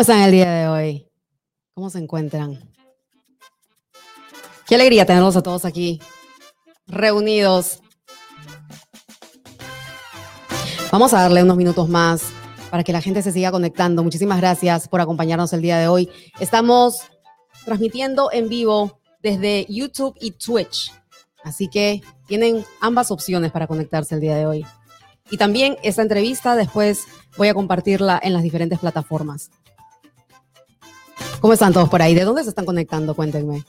¿Cómo están el día de hoy? ¿Cómo se encuentran? Qué alegría tenerlos a todos aquí reunidos. Vamos a darle unos minutos más para que la gente se siga conectando. Muchísimas gracias por acompañarnos el día de hoy. Estamos transmitiendo en vivo desde YouTube y Twitch. Así que tienen ambas opciones para conectarse el día de hoy. Y también esta entrevista después voy a compartirla en las diferentes plataformas. ¿Cómo están todos por ahí? ¿De dónde se están conectando? Cuéntenme.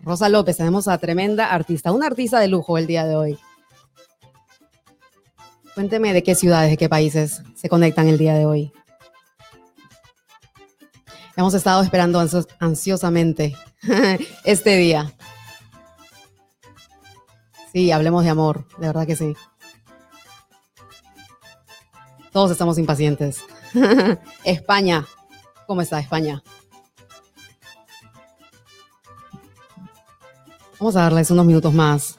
Rosa López, tenemos a tremenda artista, una artista de lujo el día de hoy. Cuénteme de qué ciudades, de qué países se conectan el día de hoy. Hemos estado esperando ansiosamente este día. Sí, hablemos de amor, de verdad que sí. Todos estamos impacientes. España, ¿cómo está España? Vamos a darles unos minutos más.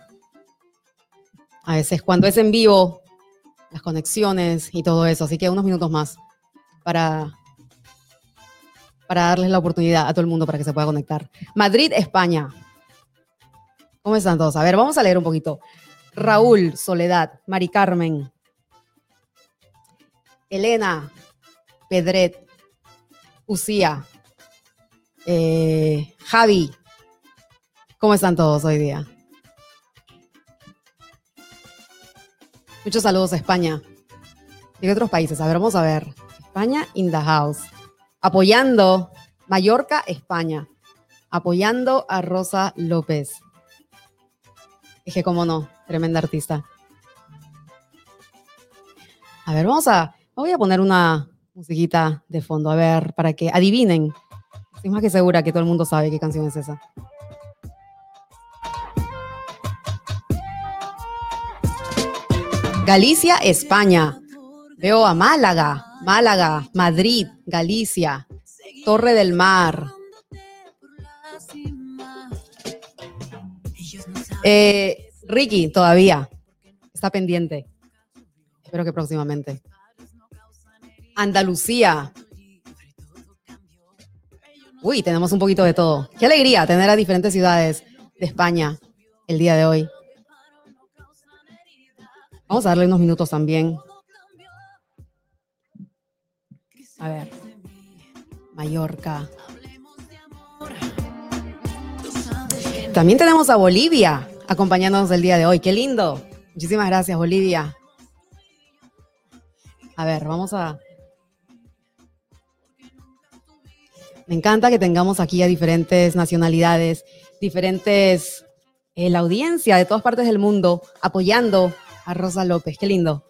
A veces cuando es en vivo, las conexiones y todo eso. Así que unos minutos más para, para darles la oportunidad a todo el mundo para que se pueda conectar. Madrid, España. ¿Cómo están todos? A ver, vamos a leer un poquito. Raúl, Soledad, Mari Carmen, Elena, Pedret, Usía, eh, Javi, ¿Cómo están todos hoy día? Muchos saludos a España y de otros países. A ver, vamos a ver. España in the house. Apoyando Mallorca, España. Apoyando a Rosa López. Dije, cómo no, tremenda artista. A ver, vamos a. Voy a poner una musiquita de fondo, a ver, para que adivinen. Estoy más que segura que todo el mundo sabe qué canción es esa. Galicia, España. Veo a Málaga, Málaga, Madrid, Galicia, Torre del Mar. Eh, Ricky, todavía. Está pendiente. Espero que próximamente. Andalucía. Uy, tenemos un poquito de todo. Qué alegría tener a diferentes ciudades de España el día de hoy. Vamos a darle unos minutos también. A ver. Mallorca. También tenemos a Bolivia acompañándonos el día de hoy. Qué lindo. Muchísimas gracias, Bolivia. A ver, vamos a... Me encanta que tengamos aquí a diferentes nacionalidades, diferentes, eh, la audiencia de todas partes del mundo apoyando a Rosa López, qué lindo.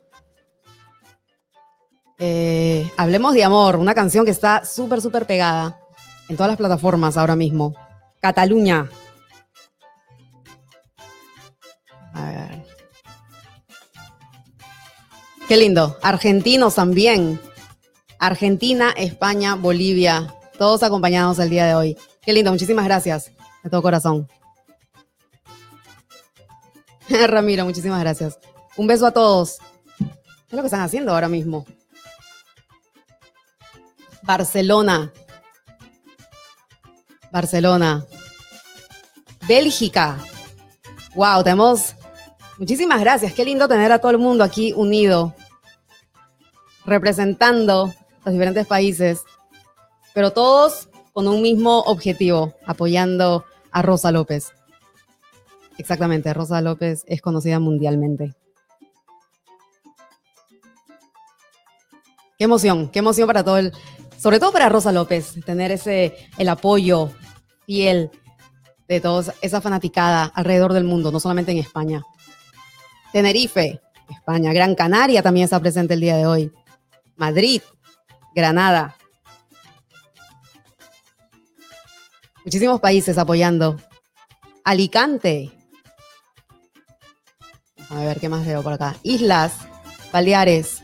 Eh, hablemos de amor, una canción que está súper, súper pegada en todas las plataformas ahora mismo. Cataluña. A ver. Qué lindo. Argentinos también. Argentina, España, Bolivia. Todos acompañados el día de hoy. Qué lindo. Muchísimas gracias. De todo corazón. Ramiro, muchísimas gracias. Un beso a todos. ¿Qué es lo que están haciendo ahora mismo? Barcelona. Barcelona. Bélgica. Wow, tenemos. Muchísimas gracias. Qué lindo tener a todo el mundo aquí unido, representando los diferentes países, pero todos con un mismo objetivo, apoyando a Rosa López. Exactamente, Rosa López es conocida mundialmente. Qué emoción, qué emoción para todo el, sobre todo para Rosa López, tener ese, el apoyo fiel de toda esa fanaticada alrededor del mundo, no solamente en España. Tenerife, España. Gran Canaria también está presente el día de hoy. Madrid, Granada. Muchísimos países apoyando. Alicante. A ver qué más veo por acá. Islas, Baleares,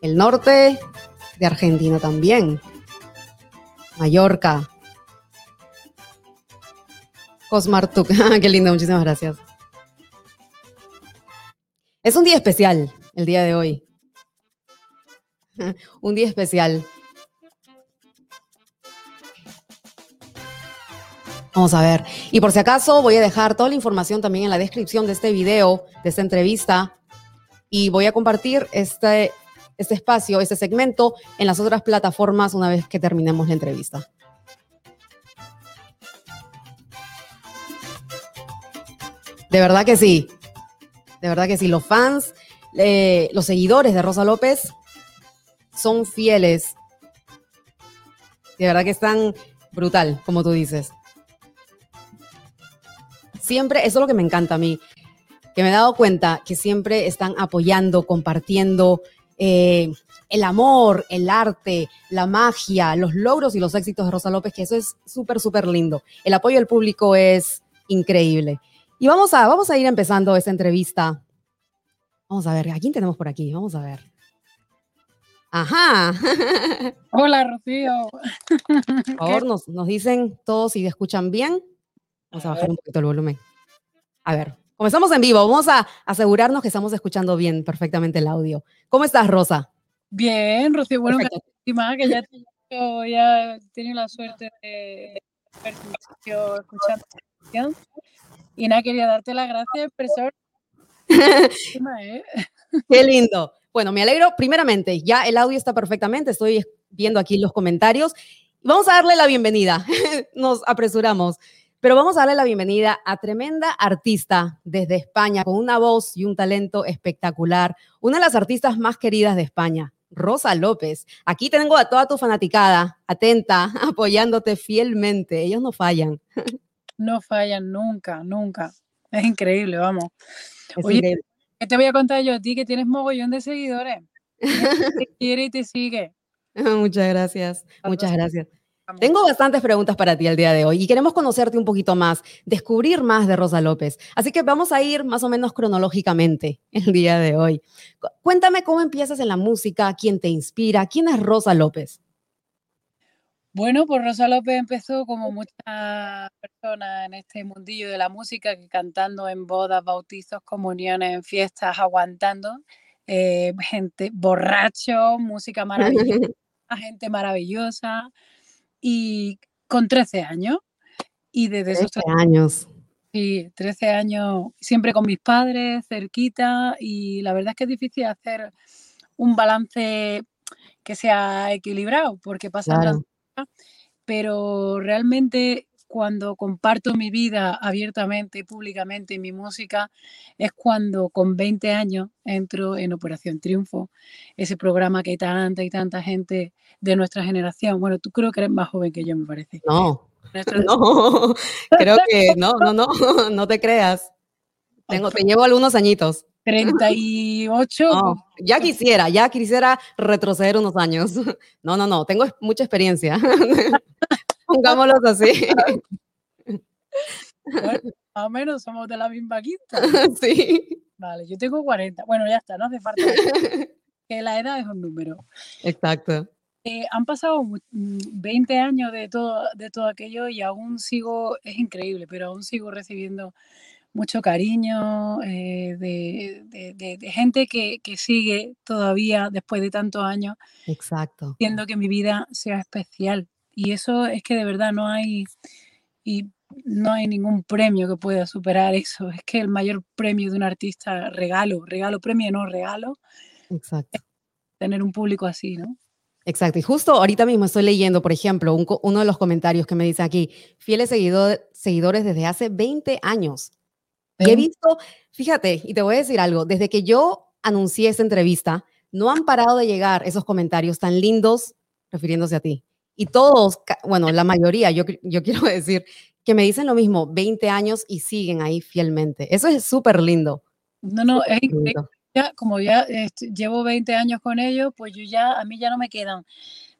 el norte de Argentina también. Mallorca. Cosmartuk. Qué lindo, muchísimas gracias. Es un día especial el día de hoy. un día especial. Vamos a ver. Y por si acaso voy a dejar toda la información también en la descripción de este video, de esta entrevista. Y voy a compartir este, este espacio, este segmento en las otras plataformas una vez que terminemos la entrevista. De verdad que sí. De verdad que sí. Los fans, eh, los seguidores de Rosa López son fieles. De verdad que están brutal, como tú dices. Siempre, eso es lo que me encanta a mí, que me he dado cuenta que siempre están apoyando, compartiendo eh, el amor, el arte, la magia, los logros y los éxitos de Rosa López, que eso es súper, súper lindo. El apoyo del público es increíble. Y vamos a, vamos a ir empezando esta entrevista. Vamos a ver, ¿a quién tenemos por aquí? Vamos a ver. Ajá. Hola, Rocío. Por favor, nos, nos dicen todos si escuchan bien. Vamos a bajar un poquito el volumen. A ver, comenzamos en vivo. Vamos a asegurarnos que estamos escuchando bien perfectamente el audio. ¿Cómo estás, Rosa? Bien, Rocío. Bueno, que ya, ya he tenido la suerte de escuchando y nada, quería darte las gracias, profesor. ¿eh? Qué lindo. Bueno, me alegro. Primeramente, ya el audio está perfectamente. Estoy viendo aquí los comentarios. Vamos a darle la bienvenida. Nos apresuramos. Pero vamos a darle la bienvenida a tremenda artista desde España, con una voz y un talento espectacular. Una de las artistas más queridas de España, Rosa López. Aquí tengo a toda tu fanaticada, atenta, apoyándote fielmente. Ellos no fallan. no fallan nunca, nunca. Es increíble, vamos. Oye, ¿qué te voy a contar yo a ti que tienes mogollón de seguidores? te quiere y te sigue. Muchas gracias, muchas gracias. Tengo bastantes preguntas para ti el día de hoy y queremos conocerte un poquito más, descubrir más de Rosa López. Así que vamos a ir más o menos cronológicamente el día de hoy. Cuéntame cómo empiezas en la música, quién te inspira, quién es Rosa López. Bueno, pues Rosa López empezó como muchas personas en este mundillo de la música, que cantando en bodas, bautizos, comuniones, en fiestas, aguantando, eh, gente borracho, música maravillosa, gente maravillosa, y con 13 años. Y desde 13 esos años. Sí, 13 años, siempre con mis padres, cerquita, y la verdad es que es difícil hacer un balance que sea equilibrado, porque pasan pero realmente cuando comparto mi vida abiertamente y públicamente mi música es cuando con 20 años entro en Operación Triunfo, ese programa que tanta y tanta gente de nuestra generación, bueno, tú creo que eres más joven que yo, me parece. No, no, creo que no, no, no, no te creas. Tengo, te llevo algunos añitos. 38. ya quisiera, ya quisiera retroceder unos años. No, no, no, tengo mucha experiencia. Pongámoslo así. más o menos somos de la misma quinta. Sí. Vale, yo tengo 40. Bueno, ya está, no hace falta. que la edad es un número. Exacto. Eh, han pasado 20 mm, años de todo, de todo aquello y aún sigo, es increíble, pero aún sigo recibiendo mucho cariño eh, de, gente que, sigue todavía después de tantos años. Exacto. Haciendo que mi vida sea especial. Y eso es que de verdad no hay, y no hay ningún premio que pueda superar eso. Es que el mayor premio de un artista, regalo, regalo, premio, no regalo. Exacto. Tener un público así, ¿no? Exacto. Y justo ahorita mismo estoy leyendo, por ejemplo, uno de los comentarios que me dice aquí, fieles seguidores desde hace 20 años. Y he visto, fíjate, y te voy a decir algo, desde que yo anuncié esta entrevista, no han parado de llegar esos comentarios tan lindos refiriéndose a ti. Y todos, bueno, la mayoría, yo, yo quiero decir, que me dicen lo mismo, 20 años y siguen ahí fielmente. Eso es súper lindo. No, no, es Ya, como ya este, llevo 20 años con ellos, pues yo ya, a mí ya no me quedan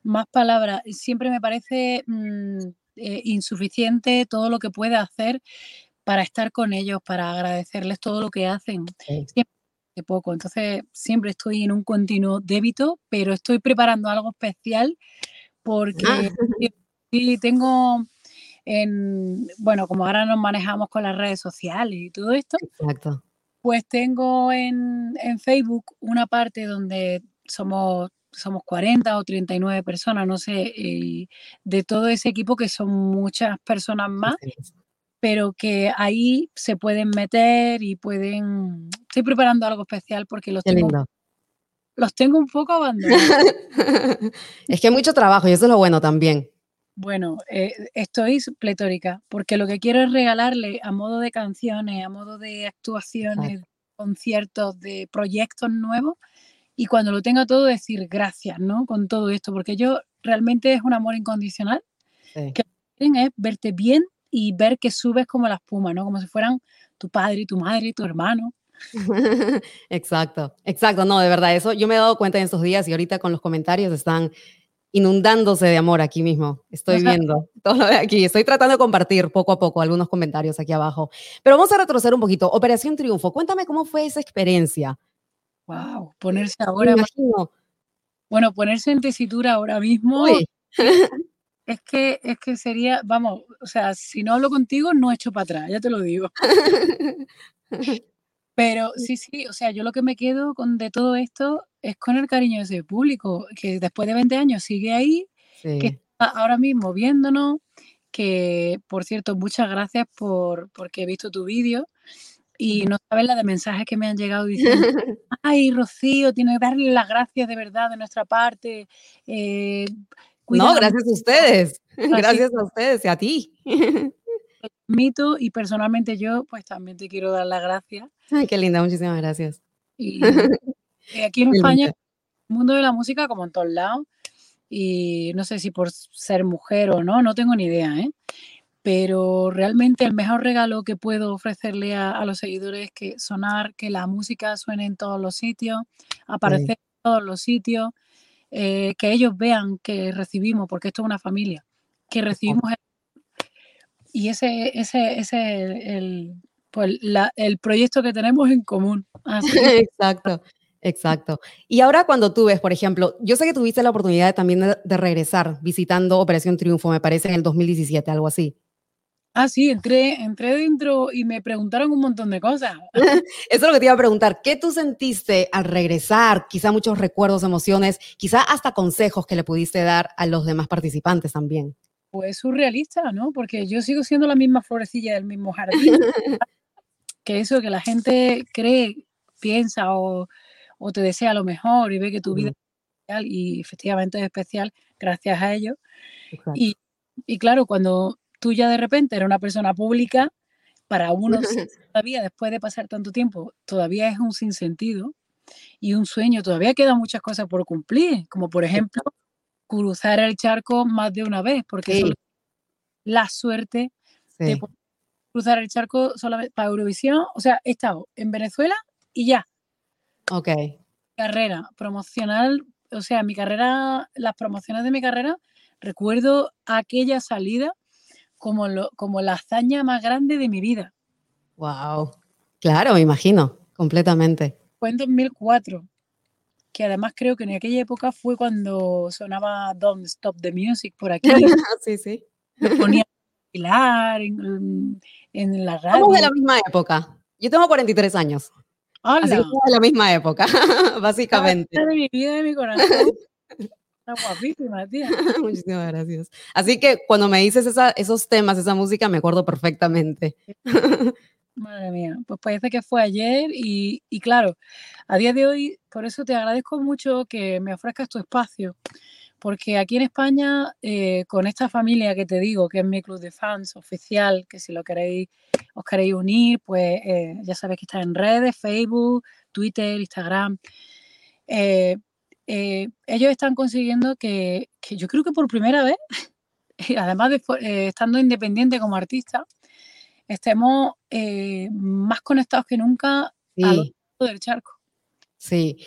más palabras. Siempre me parece mm, eh, insuficiente todo lo que puede hacer para estar con ellos, para agradecerles todo lo que hacen. Siempre poco, entonces siempre estoy en un continuo débito, pero estoy preparando algo especial porque ah. Sí, tengo en, bueno, como ahora nos manejamos con las redes sociales y todo esto. Exacto. Pues tengo en, en Facebook una parte donde somos somos 40 o 39 personas, no sé, de todo ese equipo que son muchas personas más, pero que ahí se pueden meter y pueden... Estoy preparando algo especial porque los tengo, los tengo un poco abandonados. es que hay mucho trabajo y eso es lo bueno también. Bueno, eh, estoy pletórica porque lo que quiero es regalarle a modo de canciones, a modo de actuaciones, conciertos, de proyectos nuevos y cuando lo tenga todo decir gracias, ¿no? Con todo esto, porque yo realmente es un amor incondicional, que es verte bien y ver que subes como la espuma, ¿no? Como si fueran tu padre, tu madre, tu hermano. exacto, exacto, no, de verdad, eso yo me he dado cuenta en estos días y ahorita con los comentarios están inundándose de amor aquí mismo. Estoy viendo todo lo de aquí. Estoy tratando de compartir poco a poco algunos comentarios aquí abajo. Pero vamos a retroceder un poquito. Operación Triunfo, cuéntame cómo fue esa experiencia. Wow, ponerse ahora. Bueno, ponerse en tesitura ahora mismo. Es que, es que sería, vamos, o sea, si no hablo contigo, no echo para atrás, ya te lo digo. Pero sí, sí, o sea, yo lo que me quedo con de todo esto es con el cariño de ese público, que después de 20 años sigue ahí, que está ahora mismo viéndonos, que por cierto, muchas gracias por porque he visto tu vídeo y no sabes la de mensajes que me han llegado diciendo, ay, Rocío, tiene que darle las gracias de verdad de nuestra parte. Eh, no, gracias a ustedes, gracias a ustedes y a ti. Mito y personalmente yo, pues también te quiero dar las gracias. Ay, qué linda, muchísimas gracias. Y, eh, aquí en España, el mundo de la música, como en todos lados, y no sé si por ser mujer o no, no tengo ni idea, ¿eh? pero realmente el mejor regalo que puedo ofrecerle a, los seguidores es que sonar, que la música suene en todos los sitios, aparecer en todos los sitios, eh, que ellos vean que recibimos, porque esto es una familia, que recibimos y ese, ese, ese el, pues el proyecto que tenemos en común. Exacto. Exacto. Y ahora cuando tú ves, por ejemplo, yo sé que tuviste la oportunidad también de, de, regresar visitando Operación Triunfo, me parece, en el 2017, algo así. Ah, sí, entré, entré dentro y me preguntaron un montón de cosas. Eso es lo que te iba a preguntar. ¿Qué tú sentiste al regresar? Quizá muchos recuerdos, emociones, quizá hasta consejos que le pudiste dar a los demás participantes también. Pues surrealista, ¿no? Porque yo sigo siendo la misma florecilla del mismo jardín. que eso, que la gente cree, piensa o, te desea lo mejor y ve que tu vida es especial y efectivamente es especial gracias a ello. Y, y claro, cuando tú ya de repente eres una persona pública, para unos todavía después de pasar tanto tiempo, todavía es un sinsentido y un sueño, todavía quedan muchas cosas por cumplir, como por ejemplo cruzar el charco más de una vez, porque la suerte de cruzar el charco solamente para Eurovisión, o sea, he estado en Venezuela y ya. Ok. Carrera promocional, o sea, mi carrera, las promociones de mi carrera, recuerdo aquella salida como, lo, como la hazaña más grande de mi vida. Wow. Claro, me imagino, completamente. Fue en 2004, que además creo que en aquella época fue cuando sonaba Don't Stop the Music por aquí. sí, sí. Me ponía a en, en la radio. Somos de la misma época. Yo tengo 43 años. Hola. Así que de la misma época, básicamente. de mi vida, de mi corazón. Está guapísima, tía. Muchísimas gracias. Así que cuando me dices esos temas, esa música, me acuerdo perfectamente. Madre mía, pues parece que fue ayer y, y, claro, a día de hoy, por eso te agradezco mucho que me ofrezcas tu espacio, porque aquí en España, eh, con esta familia que te digo, que es mi club de fans oficial, que si lo queréis, os queréis unir, pues eh, ya sabéis que está en redes, Facebook, Twitter, Instagram. Eh, ellos están consiguiendo que, yo creo que por primera vez, además de estando independiente como artista, estemos eh, más conectados que nunca al otro del charco. Sí,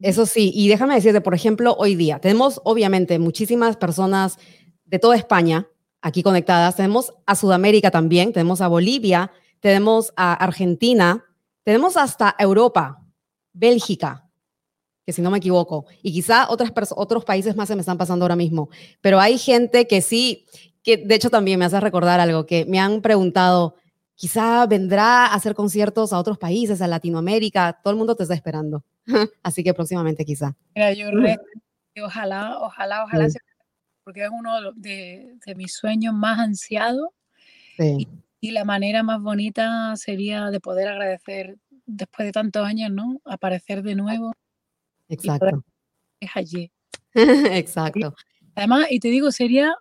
eso sí. Y déjame decirte, por ejemplo, hoy día tenemos obviamente muchísimas personas de toda España aquí conectadas. Tenemos a Sudamérica también, tenemos a Bolivia, tenemos a Argentina, tenemos hasta Europa, Bélgica, que si no me equivoco, y quizá otras otros países más se me están pasando ahora mismo, pero hay gente que sí, que de hecho también me hace recordar algo, que me han preguntado, quizá vendrá a hacer conciertos a otros países, a Latinoamérica, todo el mundo te está esperando, así que próximamente quizá. Mira, yo ojalá, ojalá, ojalá, porque es uno de, mis sueños más ansiados. Sí. Y, la manera más bonita sería de poder agradecer después de tantos años, ¿no? Aparecer de nuevo. Exacto. Es allí. Exacto. Además, y te digo, sería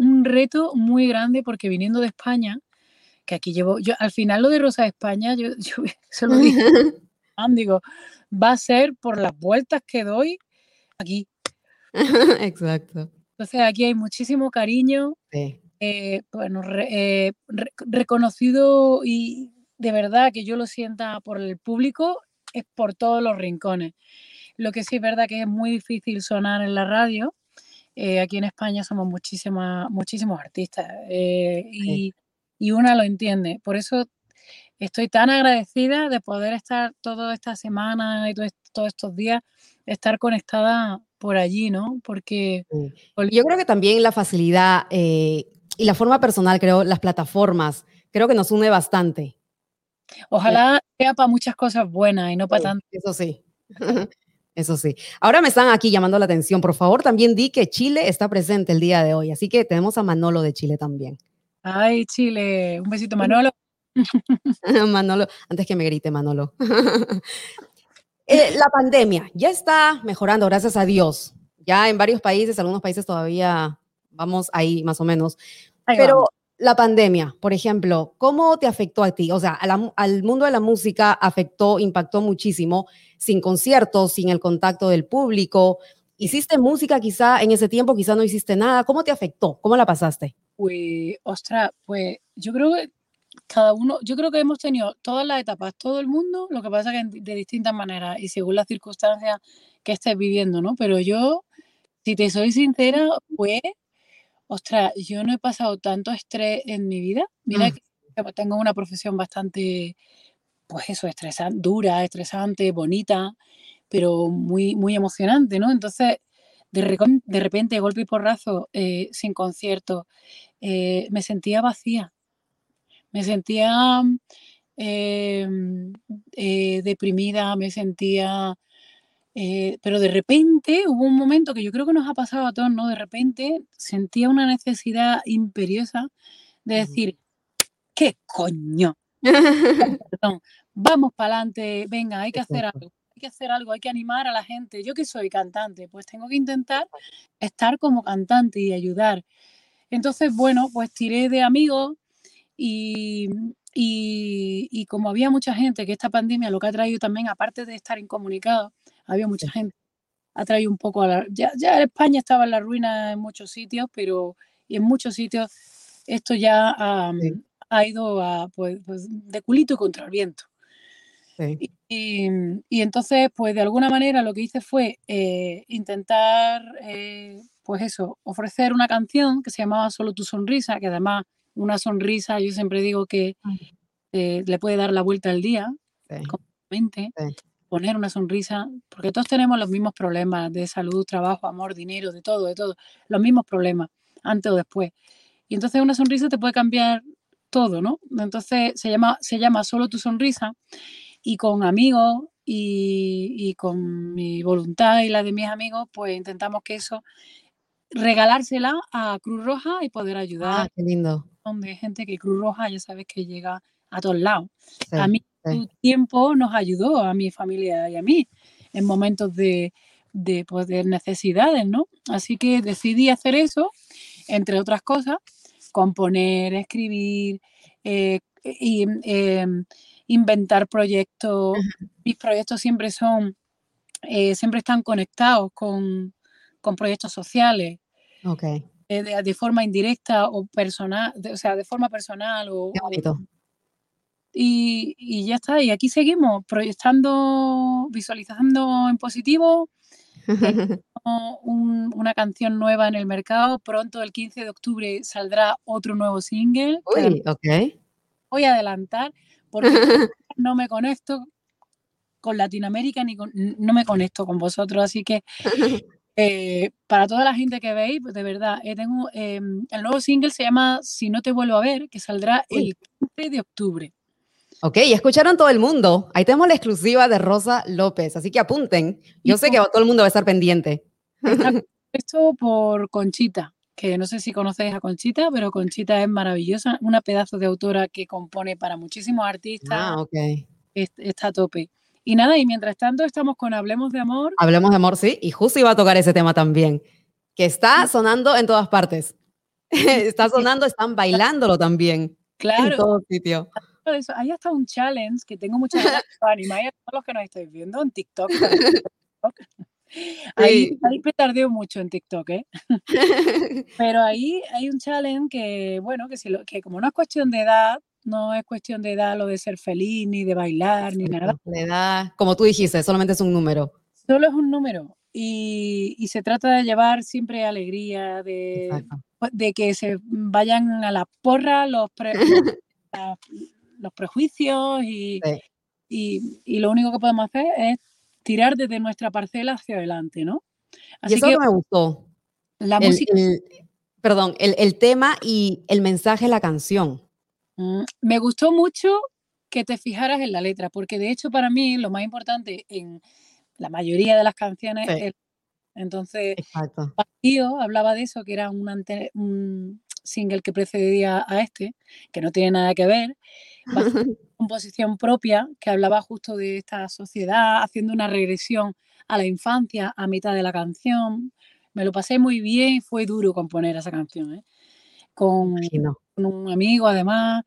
un reto muy grande porque viniendo de España, que aquí llevo, yo al final lo de Rosa de España, yo, yo se lo dije, digo, va a ser por las vueltas que doy aquí. Exacto. Entonces aquí hay muchísimo cariño, eh, bueno, eh, reconocido y de verdad que yo lo sienta por el público es por todos los rincones. Lo que sí es verdad que es muy difícil sonar en la radio. Eh, aquí en España somos muchísimas, muchísimos artistas y, y, una lo entiende. Por eso estoy tan agradecida de poder estar toda esta semana y todos estos días, estar conectada por allí, ¿no? Porque... Yo creo que también la facilidad eh, y la forma personal, creo, las plataformas, creo que nos une bastante. Ojalá sea para muchas cosas buenas y no para tanto. Eso sí. Eso sí. Ahora me están aquí llamando la atención. Por favor, también di que Chile está presente el día de hoy. Así que tenemos a Manolo de Chile también. Ay, Chile. Un besito, Manolo. Manolo, antes que me grite, Manolo. Eh, la pandemia ya está mejorando, gracias a Dios. Ya en varios países, algunos países todavía vamos ahí más o menos. Pero la pandemia, por ejemplo, ¿cómo te afectó a ti? O sea, al mundo de la música afectó, impactó muchísimo, sin conciertos, sin el contacto del público. ¿Hiciste música quizá en ese tiempo, quizá no hiciste nada? ¿Cómo te afectó? ¿Cómo la pasaste? Pues, ostras, pues yo creo que cada uno, yo creo que hemos tenido todas las etapas, todo el mundo, lo que pasa que de distintas maneras y según las circunstancias que estés viviendo, ¿no? Pero yo, si te soy sincera, pues, ostras, yo no he pasado tanto estrés en mi vida. Mira mm. que tengo una profesión bastante, pues eso, estresante, dura, estresante, bonita, pero muy, muy emocionante, ¿no? Entonces, de, de repente, golpe y porrazo, eh, sin concierto, eh, me sentía vacía me sentía eh, deprimida, me sentía... Eh, pero de repente hubo un momento que yo creo que nos ha pasado a todos, ¿no? De repente sentía una necesidad imperiosa de decir, ¿qué coño? Perdón, vamos para adelante, venga, hay que hacer algo, hay que hacer algo, hay que animar a la gente. Yo que soy cantante, pues tengo que intentar estar como cantante y ayudar. Entonces, bueno, pues tiré de amigos, y, y, como había mucha gente, que esta pandemia lo que ha traído también, aparte de estar incomunicado, había mucha gente, ha traído un poco a la... Ya, ya España estaba en la ruina en muchos sitios, pero en muchos sitios esto ya ha, ido a, pues, pues, de culito contra el viento. Y, y, entonces, pues de alguna manera lo que hice fue eh, intentar, eh, pues eso, ofrecer una canción que se llamaba Solo tu sonrisa, que además una sonrisa, yo siempre digo que eh, le puede dar la vuelta al día, completamente, poner una sonrisa, porque todos tenemos los mismos problemas de salud, trabajo, amor, dinero, de todo, de todo, los mismos problemas, antes o después. Y entonces una sonrisa te puede cambiar todo, ¿no? Entonces se llama, se llama Solo tu sonrisa y con amigos y, y, con mi voluntad y la de mis amigos, pues intentamos que eso, regalársela a Cruz Roja y poder ah, ayudar. Ah, qué lindo de gente que Cruz Roja ya sabes que llega a todos lados. a mí su tiempo nos ayudó, a mi familia y a mí, en momentos de, de, pues, necesidades, ¿no? Así que decidí hacer eso, entre otras cosas, componer, escribir, eh, y, em, inventar proyectos. Mis proyectos siempre son, eh, siempre están conectados con, con proyectos sociales. Okay. Eh, de, forma indirecta o personal, o sea, de forma personal o... y, y, ya está, y aquí seguimos proyectando, visualizando en positivo, una canción nueva en el mercado, pronto el 15 de octubre saldrá otro nuevo single. Uy, ok. Voy a adelantar porque no me conecto con Latinoamérica ni con, no me conecto con vosotros, así que eh, para toda la gente que veis, pues, de verdad, eh, tengo, em, el nuevo single se llama Si no te vuelvo a ver, que saldrá el 15 de octubre. Ok, ya escucharon todo el mundo. Ahí tenemos la exclusiva de Rosa López, así que apunten. Yo sé que todo el mundo va a estar pendiente. Esto por Conchita, que no sé si conocéis a Conchita, pero Conchita es maravillosa, una pedazo de autora que compone para muchísimos artistas. Ah, ok. Está a tope. Y nada, y mientras tanto estamos con Hablemos de Amor. Hablemos de Amor, sí, y justo iba a tocar ese tema también, que está sonando en todas partes. está sonando, están bailándolo también. Claro. En todo sitio. Ahí está un challenge que tengo muchas ganas de animar a todos los que nos estáis viendo en TikTok. Ahí, ahí petardeo mucho en TikTok, ¿eh? Pero ahí hay un challenge que, bueno, que, si lo, que como no es cuestión de edad, no es cuestión de edad lo de ser feliz, ni de bailar, ni nada. La edad, como tú dijiste, solamente es un número. Solo es un número. Y, y se trata de llevar siempre alegría, de, de que se vayan a la porra los, los, prejuicios y, y, y, lo único que podemos hacer es tirar desde nuestra parcela hacia adelante, ¿no? Así y eso que, me gustó. La música. perdón, el, el, tema y el mensaje de la canción. Mm, me gustó mucho que te fijaras en la letra, porque de hecho para mí lo más importante en la mayoría de las canciones es entonces, Tío hablaba de eso, que era un, un, single que precedía a este, que no tiene nada que ver, composición propia, que hablaba justo de esta sociedad, haciendo una regresión a la infancia a mitad de la canción. Me lo pasé muy bien, fue duro componer esa canción, ¿eh? con, con, un amigo además.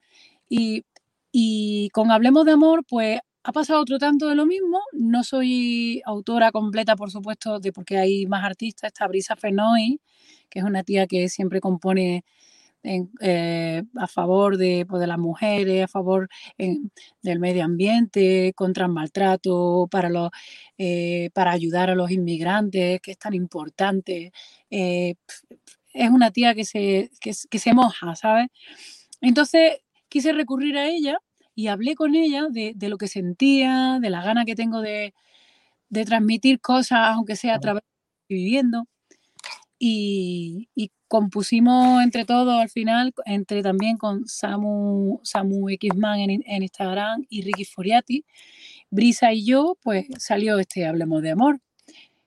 Y, y con Hablemos de Amor, pues ha pasado otro tanto de lo mismo. No soy autora completa, por supuesto, de porque hay más artistas. Está Brisa Fenoy, que es una tía que siempre compone eh, a favor de, pues, de, las mujeres, a favor del medio ambiente, contra el maltrato, para, los, eh, para ayudar a los inmigrantes, que es tan importante. Eh, es una tía que se, que, se moja, ¿sabes? Entonces quise recurrir a ella y hablé con ella de, de, lo que sentía, de la gana que tengo de, de transmitir cosas, aunque sea a través de viviendo. Y, y, compusimos entre todos al final, entre también con Samu, Samu Xman en, en, Instagram y Ricky Foriati, Brisa y yo, pues salió este Hablemos de Amor,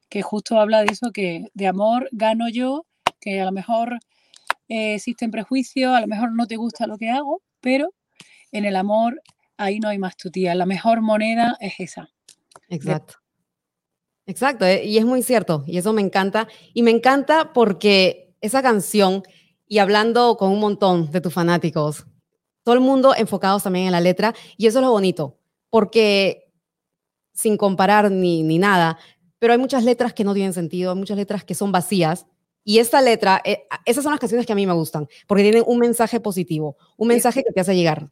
que justo habla de eso, que de amor gano yo, que a lo mejor eh, existen prejuicios, a lo mejor no te gusta lo que hago, pero en el amor ahí no hay más tutía, la mejor moneda es esa. Exacto. Exacto, eh, y es muy cierto, y eso me encanta. Y me encanta porque esa canción y hablando con un montón de tus fanáticos, todo el mundo enfocados también en la letra, y eso es lo bonito, porque sin comparar ni, ni nada, pero hay muchas letras que no tienen sentido, hay muchas letras que son vacías, y esta letra, eh, esas son las canciones que a mí me gustan, porque tienen un mensaje positivo, un mensaje que te hace llegar.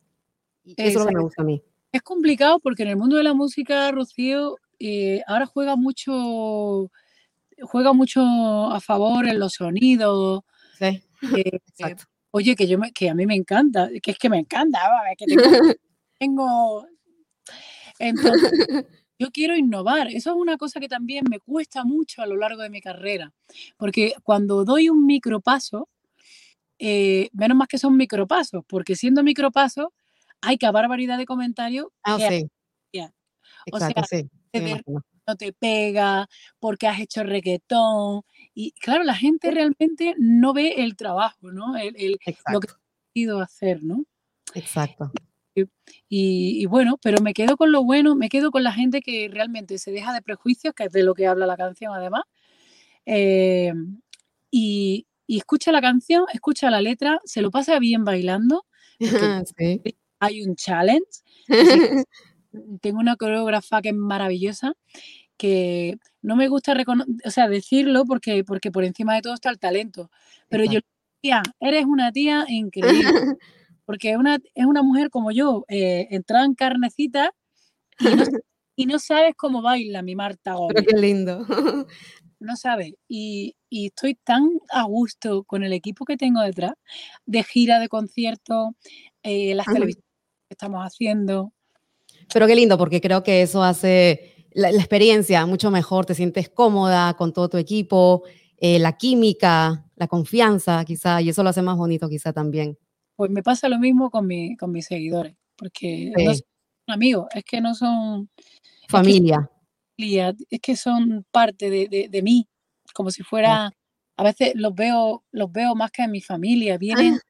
Y eso es lo que me gusta a mí. Es complicado porque en el mundo de la música, Rocío, eh, ahora juega mucho juega mucho a favor en los sonidos. Sí. Eh, oye, que, yo que a mí me encanta, que es que me encanta, que tengo, Entonces, yo quiero innovar. Eso es una cosa que también me cuesta mucho a lo largo de mi carrera, porque cuando doy un micropaso, eh, menos más que son micropasos, porque siendo micropasos hay que barbaridad de comentarios. Ah, sí. O sea, sí no te pega, porque has hecho reggaetón. Y claro, la gente realmente no ve el trabajo, ¿no? El, el lo que he ido hacer, ¿no? Exacto. Y, bueno, pero me quedo con lo bueno, me quedo con la gente que realmente se deja de prejuicios, que es de lo que habla la canción además, eh, y, y, escucha la canción, escucha la letra, se lo pasa bien bailando. Hay un challenge. tengo una coreógrafa que es maravillosa, que no me gusta o sea, decirlo porque, porque por encima de todo está el talento, pero yo decía, eres una tía increíble, porque es una, es una mujer como yo, eh, entrada en carnecita y no, sabes cómo baila mi Marta Gómez. qué lindo. No sabes. Y, y, estoy tan a gusto con el equipo que tengo detrás, de gira, de conciertos, eh, las televisiones que estamos haciendo. Pero qué lindo, porque creo que eso hace la, experiencia mucho mejor, te sientes cómoda con todo tu equipo, eh, la química, la confianza quizá, y eso lo hace más bonito quizá también. Pues me pasa lo mismo con, mi, con mis seguidores, porque no son amigos, es que no son... Familia. Es que, son parte de, de, mí, como si fuera... A veces los veo, los veo más que a mi familia, vienen, ah.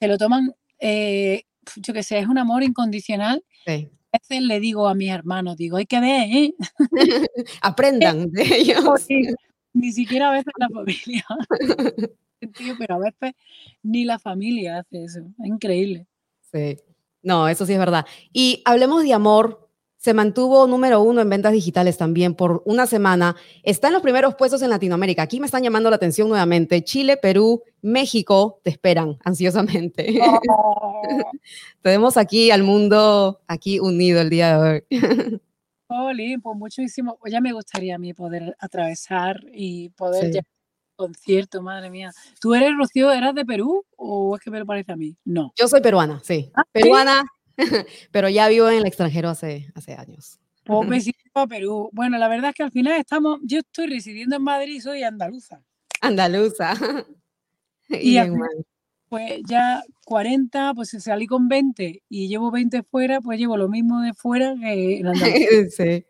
se lo toman, eh, yo qué sé, es un amor incondicional. A veces le digo a mis hermanos, digo, hay que ver, ¿eh? Aprendan de ellos. Ni siquiera a veces la familia. pero a veces ni la familia hace eso. Es increíble. Sí. No, eso sí es verdad. Y hablemos de amor. Se mantuvo número uno en ventas digitales también por una semana. Está en los primeros puestos en Latinoamérica. Aquí me están llamando la atención nuevamente. Chile, Perú, México te esperan ansiosamente. Oh. Tenemos aquí al mundo aquí unido el día de hoy. Oli, pues muchísimo. Ya me gustaría a mí poder atravesar y poder llegar concierto, madre mía. ¿Tú eres, Rocío, eras de Perú o es que me lo parece a mí? No. Yo soy peruana, sí. Ah, peruana, pero ya vivo en el extranjero hace, hace años. Pues me a Perú. Bueno, la verdad es que al final estamos, yo estoy residiendo en Madrid y soy andaluza. Andaluza. y, pues ya 40, pues salí con 20 y llevo 20 fuera, pues llevo lo mismo de fuera que en Andalucía. sí.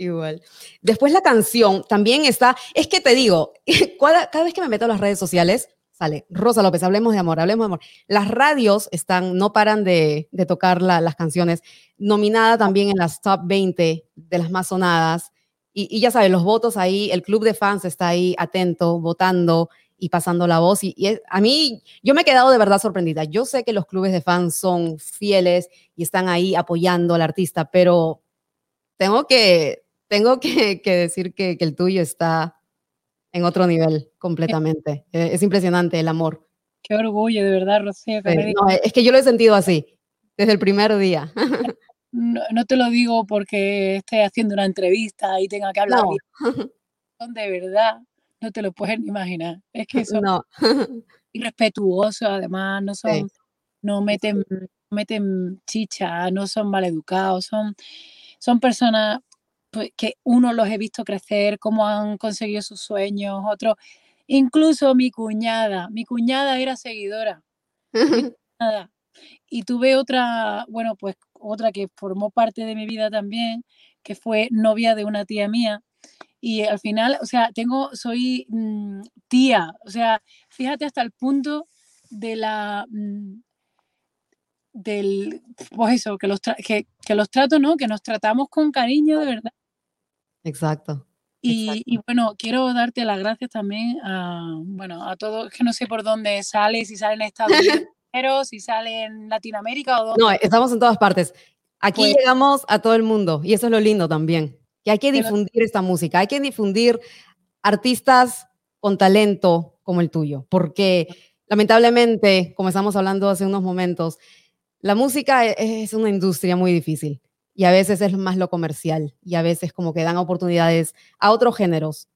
Igual. Después la canción también está, es que te digo, cada, vez que me meto a las redes sociales, sale Rosa López, hablemos de amor, hablemos de amor. Las radios están, no paran de, tocar las canciones, nominada también en las top 20 de las más sonadas. Y, ya sabes, los votos ahí, el club de fans está ahí atento, votando y pasando la voz. Y, a mí, yo me he quedado de verdad sorprendida. Yo sé que los clubes de fans son fieles y están ahí apoyando al artista, pero tengo que, tengo que, decir que, el tuyo está en otro nivel completamente. E, es impresionante el amor. Qué orgullo, de verdad, Rocío. es que yo lo he sentido así, desde el primer día. No, te lo digo porque esté haciendo una entrevista y tenga que hablar. Son de verdad, no te lo puedes ni imaginar. Es que son no. irrespetuosos, además, no son, no meten, meten chicha, no son maleducados, son, son personas pues, que uno los he visto crecer, cómo han conseguido sus sueños, otros, incluso mi cuñada, mi cuñada era seguidora. y tuve otra, bueno, pues otra que formó parte de mi vida también, que fue novia de una tía mía. Y al final, o sea, tengo, soy mm, tía, o sea, fíjate hasta el punto de la, mm, del, pues eso, que los, que, que los trato, ¿no? Que nos tratamos con cariño de verdad. Exacto. Y, bueno, quiero darte las gracias también a, bueno, a todos, que no sé por dónde sale, si sale en Estados Unidos, si sale en Latinoamérica o dónde. No, estamos en todas partes. Aquí pues llegamos a todo el mundo y eso es lo lindo también, que hay que difundir esta música, hay que difundir artistas con talento como el tuyo, porque lamentablemente, como estamos hablando hace unos momentos, la música e, es una industria muy difícil y a veces es más lo comercial y a veces como que dan oportunidades a otros géneros.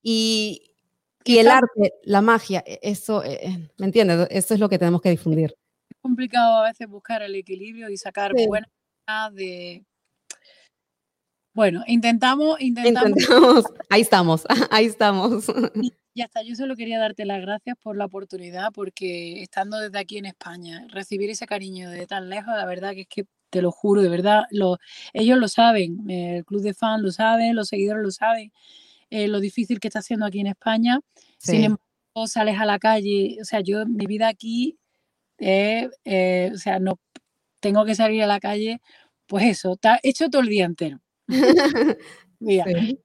Y, y el arte, la magia, e, eso, eh, ¿me entiendes? Eso es lo que tenemos que difundir. Es complicado a veces buscar el equilibrio y sacar buenas de... Bueno, intentamos, intentamos. intentamos. Ahí estamos, ahí estamos. Y ya está, yo solo quería darte las gracias por la oportunidad, porque estando desde aquí en España, recibir ese cariño de tan lejos, la verdad que es que te lo juro, de verdad, lo, ellos lo saben, el club de fans lo sabe, los seguidores lo saben, eh, lo difícil que está haciendo aquí en España. Sin embargo, sales a la calle, o sea, yo, mi vida aquí, eh, o sea, no tengo que salir a la calle, pues eso, está hecho todo el día entero.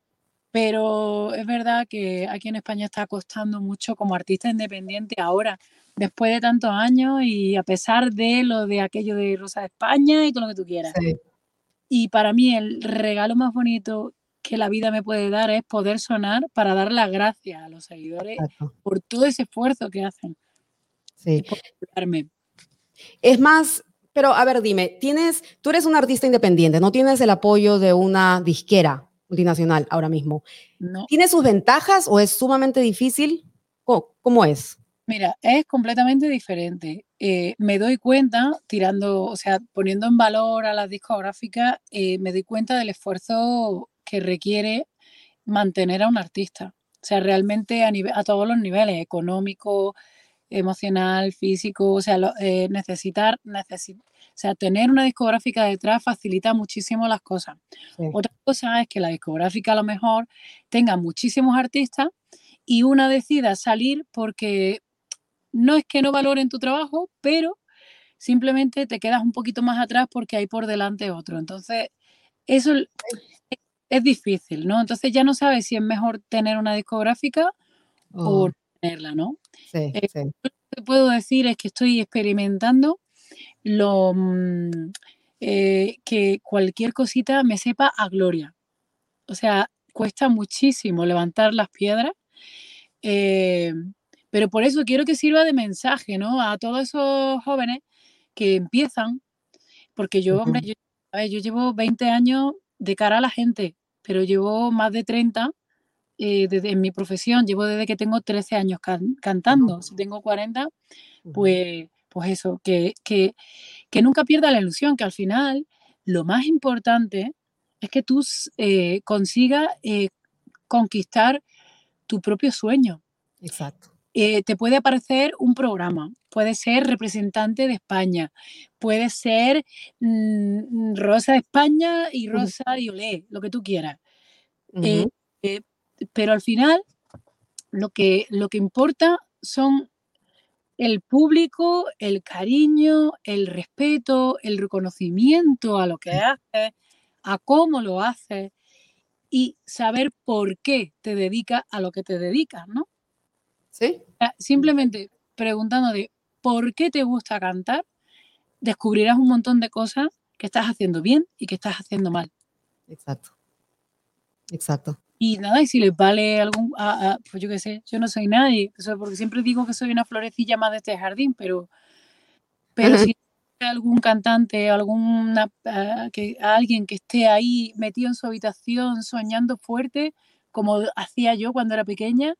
Pero es verdad que aquí en España está costando mucho como artista independiente ahora después de tantos años y a pesar de lo de aquello de Rosa de España y todo lo que tú quieras. Y para mí el regalo más bonito que la vida me puede dar es poder sonar para dar las gracias a los seguidores por todo ese esfuerzo que hacen. Sí. Es más, pero a ver, dime, tienes, tú eres un artista independiente, no tienes el apoyo de una disquera multinacional ahora mismo. ¿Tiene sus ventajas o es sumamente difícil? cómo es? Mira, es completamente diferente. Eh, me doy cuenta, tirando, o sea, poniendo en valor a las discográficas, eh, me doy cuenta del esfuerzo que requiere mantener a un artista. O sea, realmente a, a todos los niveles, económico, emocional, físico, o sea, eh, necesitar, sea, tener una discográfica detrás facilita muchísimo las cosas. Otra cosa es que la discográfica a lo mejor tenga muchísimos artistas y una decida salir porque no es que no valoren tu trabajo, pero simplemente te quedas un poquito más atrás porque hay por delante otro. Entonces, eso es, difícil, ¿no? Entonces ya no sabes si es mejor tener una discográfica o oh. tenerla, ¿no? Sí, eh, sí. Lo que puedo decir es que estoy experimentando lo mm, eh, que cualquier cosita me sepa a gloria. O sea, cuesta muchísimo levantar las piedras. Eh, pero por eso quiero que sirva de mensaje, ¿no? A todos esos jóvenes que empiezan, porque yo, hombre, yo, yo llevo 20 años de cara a la gente, pero llevo más de 30 eh, desde, en mi profesión, llevo desde que tengo 13 años cantando, si tengo 40, pues, pues eso, que, que, que, nunca pierda la ilusión, que al final lo más importante es que tú eh, consigas eh, conquistar tu propio sueño. Exacto. Eh, te puede aparecer un programa, puede ser representante de España, puede ser mm, Rosa de España y Rosa de Olé, lo que tú quieras. Eh, pero al final lo que, lo que importa son el público, el cariño, el respeto, el reconocimiento a lo que haces, a cómo lo haces y saber por qué te dedicas a lo que te dedicas, ¿no? ¿Sí? Simplemente preguntándote por qué te gusta cantar, descubrirás un montón de cosas que estás haciendo bien y que estás haciendo mal. Exacto. Exacto. Y nada, y si les vale algún, pues yo qué sé, yo no soy nadie, porque siempre digo que soy una florecilla más de este jardín, pero, pero si algún cantante, alguna, que, alguien que esté ahí metido en su habitación soñando fuerte, como hacía yo cuando era pequeña,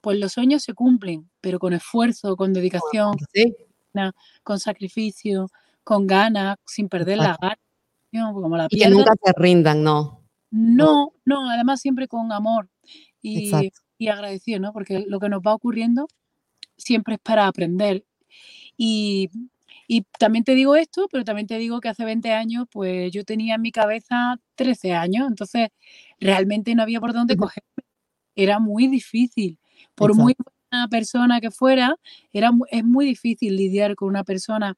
pues los sueños se cumplen, pero con esfuerzo, con dedicación, con sacrificio, con ganas, sin perder la gana. Como la y que nunca se rindan, no. No, no, además siempre con amor y, y, agradecido, ¿no? Porque lo que nos va ocurriendo siempre es para aprender. Y, y, también te digo esto, pero también te digo que hace 20 años, pues yo tenía en mi cabeza 13 años, entonces realmente no había por dónde cogerme. Era muy difícil. Por muy buena persona que fuera, era, es muy difícil lidiar con una persona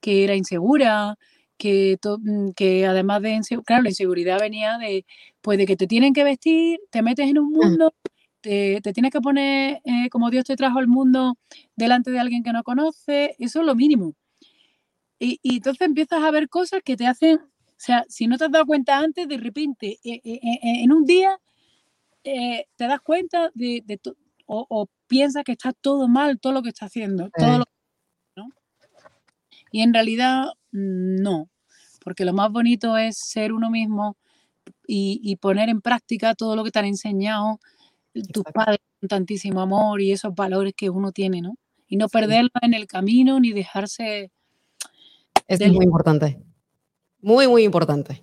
que era insegura, que, mm, que además de claro, la inseguridad venía de, pues de que te tienen que vestir, te metes en un mundo, te, tienes que poner eh, como Dios te trajo al mundo delante de alguien que no conoce, eso es lo mínimo. Y, entonces empiezas a ver cosas que te hacen, o sea, si no te has dado cuenta antes, de repente, eh, eh, en un día, te das cuenta de, de, o, piensa que está todo mal, todo lo que está haciendo, todo lo, Y en realidad no, porque lo más bonito es ser uno mismo y, poner en práctica todo lo que te han enseñado tus padres con tantísimo amor y esos valores que uno tiene, ¿no? Y no perderlo en el camino ni dejarse... Es muy importante. Muy, muy importante.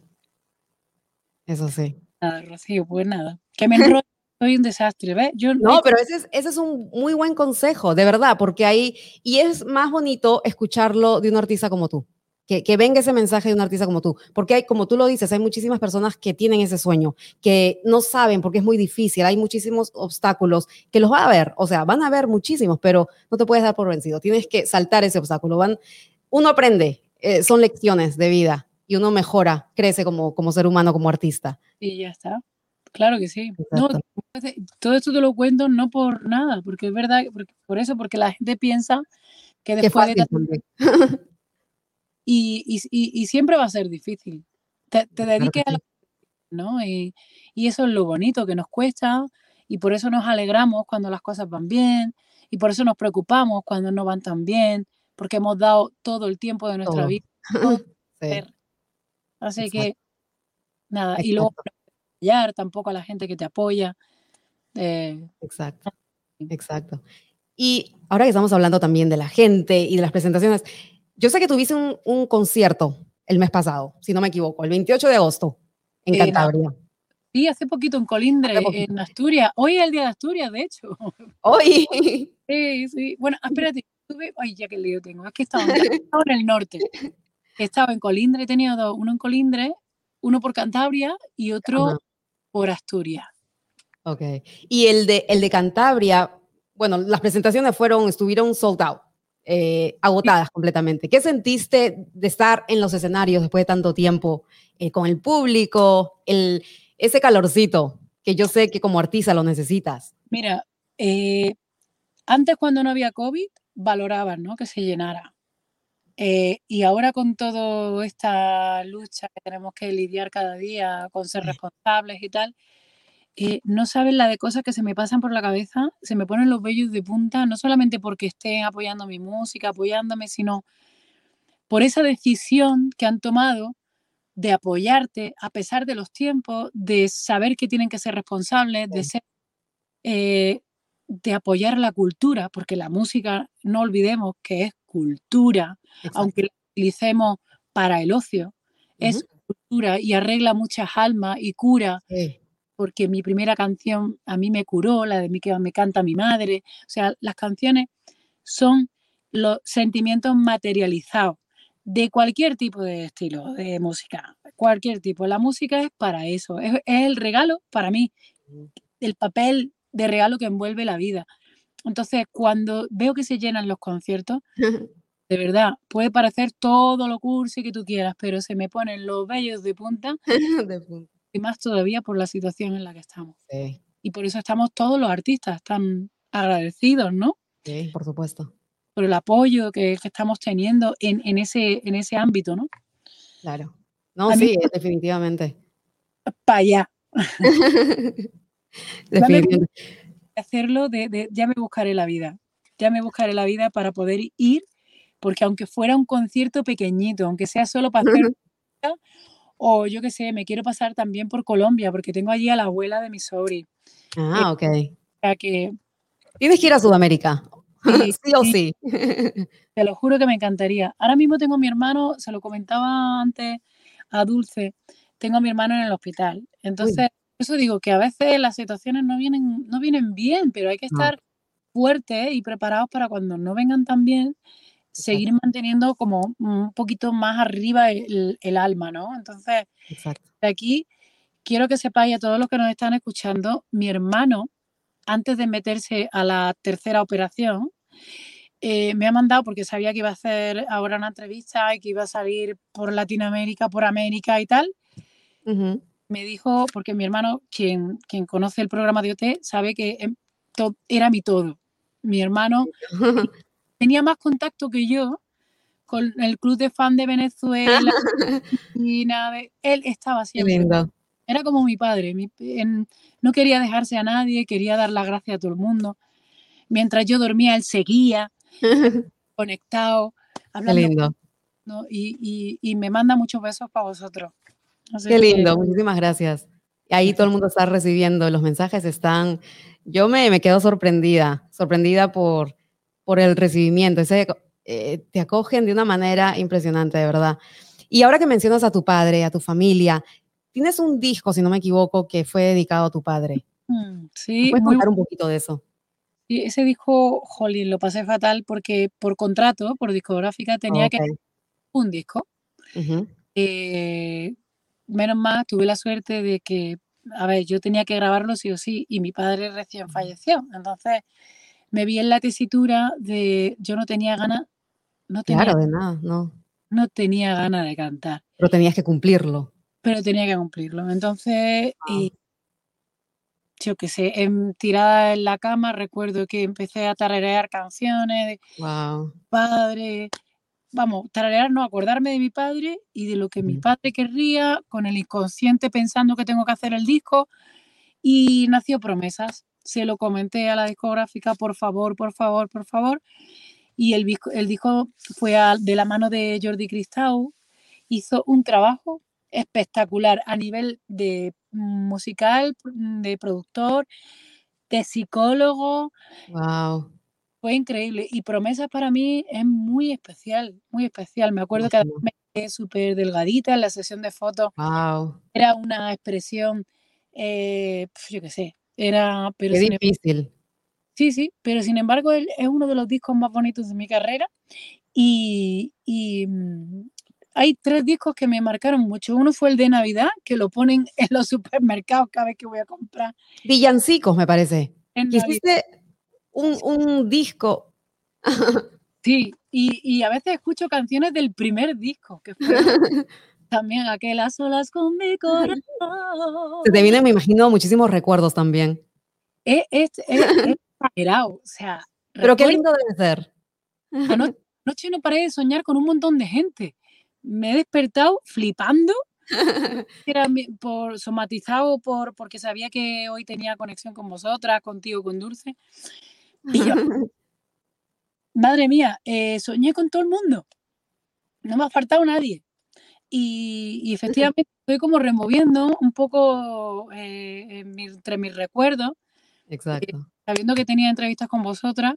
Eso sí. Nada, Rocío, pues nada. Que me enrollo soy un desastre, ¿ves? Yo no, pero ese es, ese es un muy buen consejo, de verdad, porque ahí, y es más bonito escucharlo de un artista como tú, que, que, venga ese mensaje de un artista como tú, porque hay, como tú lo dices, hay muchísimas personas que tienen ese sueño, que no saben porque es muy difícil, hay muchísimos obstáculos que los va a haber, o sea, van a haber muchísimos, pero no te puedes dar por vencido, tienes que saltar ese obstáculo, van, uno aprende, eh, son lecciones de vida y uno mejora, crece como, como ser humano, como artista. Y ya está. Claro que sí. todo esto te lo cuento no por nada, porque es verdad, por eso, porque la gente piensa que después de y, y, y, siempre va a ser difícil. Te, te dediques a ¿no? Y, y eso es lo bonito que nos cuesta y por eso nos alegramos cuando las cosas van bien y por eso nos preocupamos cuando no van tan bien, porque hemos dado todo el tiempo de nuestra vida. Así que, nada, y luego tampoco a la gente que te apoya. Eh, exacto, exacto. Y ahora que estamos hablando también de la gente y de las presentaciones, yo sé que tuviste un, concierto el mes pasado, si no me equivoco, el 28 de agosto en Cantabria. Sí, hace poquito en Colindre, en Asturias. Hoy es el día de Asturias, de hecho. Hoy. Sí, sí. Bueno, espérate, ay, ya que lío tengo, es que estaba, en el norte. Estaba en Colindre, he tenido dos, uno en Colindre, uno por Cantabria y otro por Asturias. Ok. Y el de, el de Cantabria, bueno, las presentaciones fueron, estuvieron sold out. Eh, agotadas completamente. ¿Qué sentiste de estar en los escenarios después de tanto tiempo eh, con el público, el, ese calorcito que yo sé que como artista lo necesitas? Mira, eh, antes cuando no había COVID, valoraban ¿no? que se llenara. Y ahora con toda esta lucha que tenemos que lidiar cada día con ser responsables y tal, eh, no saben la de cosas que se me pasan por la cabeza, se me ponen los vellos de punta, no solamente porque estén apoyando mi música, apoyándome, sino por esa decisión que han tomado de apoyarte a pesar de los tiempos, de saber que tienen que ser responsables, de ser, eh, de apoyar la cultura, porque la música, no olvidemos que es cultura, aunque la utilicemos para el ocio, es cultura y arregla muchas almas y cura porque mi primera canción a mí me curó, la de mi que me canta mi madre. O sea, las canciones son los sentimientos materializados de cualquier tipo de estilo de música, cualquier tipo. La música es para eso, es, el regalo para mí, el papel de regalo que envuelve la vida. Entonces, cuando veo que se llenan los conciertos, de verdad, puede parecer todo lo cursi que tú quieras, pero se me ponen los vellos de punta. de punta y más todavía por la situación en la que estamos. Y por eso estamos todos los artistas tan agradecidos, ¿no? Sí, por supuesto. Por el apoyo que, estamos teniendo en, ese, en ese ámbito, ¿no? Claro. No, sí, definitivamente. Para allá. definitivamente. Hacerlo de, ya me buscaré la vida. Ya me buscaré la vida para poder ir, porque aunque fuera un concierto pequeñito, aunque sea solo para hacer o yo qué sé, me quiero pasar también por Colombia porque tengo allí a la abuela de mi sobri. Ah, ok. O que... Tienes que ir a Sudamérica. Sí, o sí. Te lo juro que me encantaría. Ahora mismo tengo a mi hermano, se lo comentaba antes a Dulce, tengo a mi hermano en el hospital. Entonces, eso digo que a veces las situaciones no vienen, no vienen bien, pero hay que estar fuertes y preparados para cuando no vengan tan bien, seguir manteniendo como un poquito más arriba el, alma, ¿no? Entonces, de aquí quiero que sepáis a todos los que nos están escuchando, mi hermano, antes de meterse a la tercera operación, eh, me ha mandado porque sabía que iba a hacer ahora una entrevista y que iba a salir por Latinoamérica, por América y tal. Me dijo, porque mi hermano, quien, quien conoce el programa de OT, sabe que em, era mi todo. Mi hermano tenía más contacto que yo con el club de fan de Venezuela. y nada, él estaba siempre. Era como mi padre. no quería dejarse a nadie, quería dar las gracias a todo el mundo. Mientras yo dormía, él seguía conectado, hablando. Qué lindo. Y, me manda muchos besos para vosotros. Qué lindo, muchísimas gracias. Ahí todo el mundo está recibiendo, los mensajes están, yo me, me quedo sorprendida, sorprendida por, por el recibimiento. Ese, eh, te acogen de una manera impresionante, de verdad. Y ahora que mencionas a tu padre, a tu familia, tienes un disco, si no me equivoco, que fue dedicado a tu padre. Mm, sí. ¿Puedes contar un poquito de eso? Sí, ese disco, jolín, lo pasé fatal porque por contrato, por discográfica, tenía que un disco. Eh, menos mal, tuve la suerte de que, a ver, yo tenía que grabarlo sí o sí, y mi padre recién falleció. Entonces, me vi en la tesitura de yo no tenía ganas, no tenía, claro, de nada, no. No tenía ganas de cantar. Pero tenías que cumplirlo. Pero tenía que cumplirlo. Entonces, y, yo qué sé, en, tirada en la cama, recuerdo que empecé a tararear canciones de wow. padre, vamos, tararear, no, acordarme de mi padre y de lo que mi padre querría, con el inconsciente pensando que tengo que hacer el disco, y nació Promesas se lo comenté a la discográfica, por favor, por favor, por favor. Y el, el disco fue de la mano de Jordi Cristau. Hizo un trabajo espectacular a nivel de musical, de productor, de psicólogo. Wow. Fue increíble. Y Promesas para mí es muy especial, muy especial. Me acuerdo que me quedé súper delgadita en la sesión de fotos. Wow. Era una expresión, eh, yo qué sé, era... Pero Qué difícil. sí, sí, pero sin embargo es uno de los discos más bonitos de mi carrera. Y, mm, hay tres discos que me marcaron mucho. Uno fue el de Navidad, que lo ponen en los supermercados cada vez que voy a comprar. Villancicos, me parece. Hiciste un, un, disco. sí, y, y, a veces escucho canciones del primer disco, que fue también aquel a solas con mi corazón. Se te vienen, me imagino, muchísimos recuerdos también. Es, es, exagerado, o sea. Pero qué lindo debe ser. Anoche, anoche no paré de soñar con un montón de gente me he despertado flipando. Era por, somatizado por, porque sabía que hoy tenía conexión con vosotras, contigo, con Dulce. Y yo, madre mía, eh, soñé con todo el mundo. No me ha faltado nadie. Y, efectivamente estoy como removiendo un poco eh, entre mis recuerdos. Exacto. Eh, sabiendo que tenía entrevistas con vosotras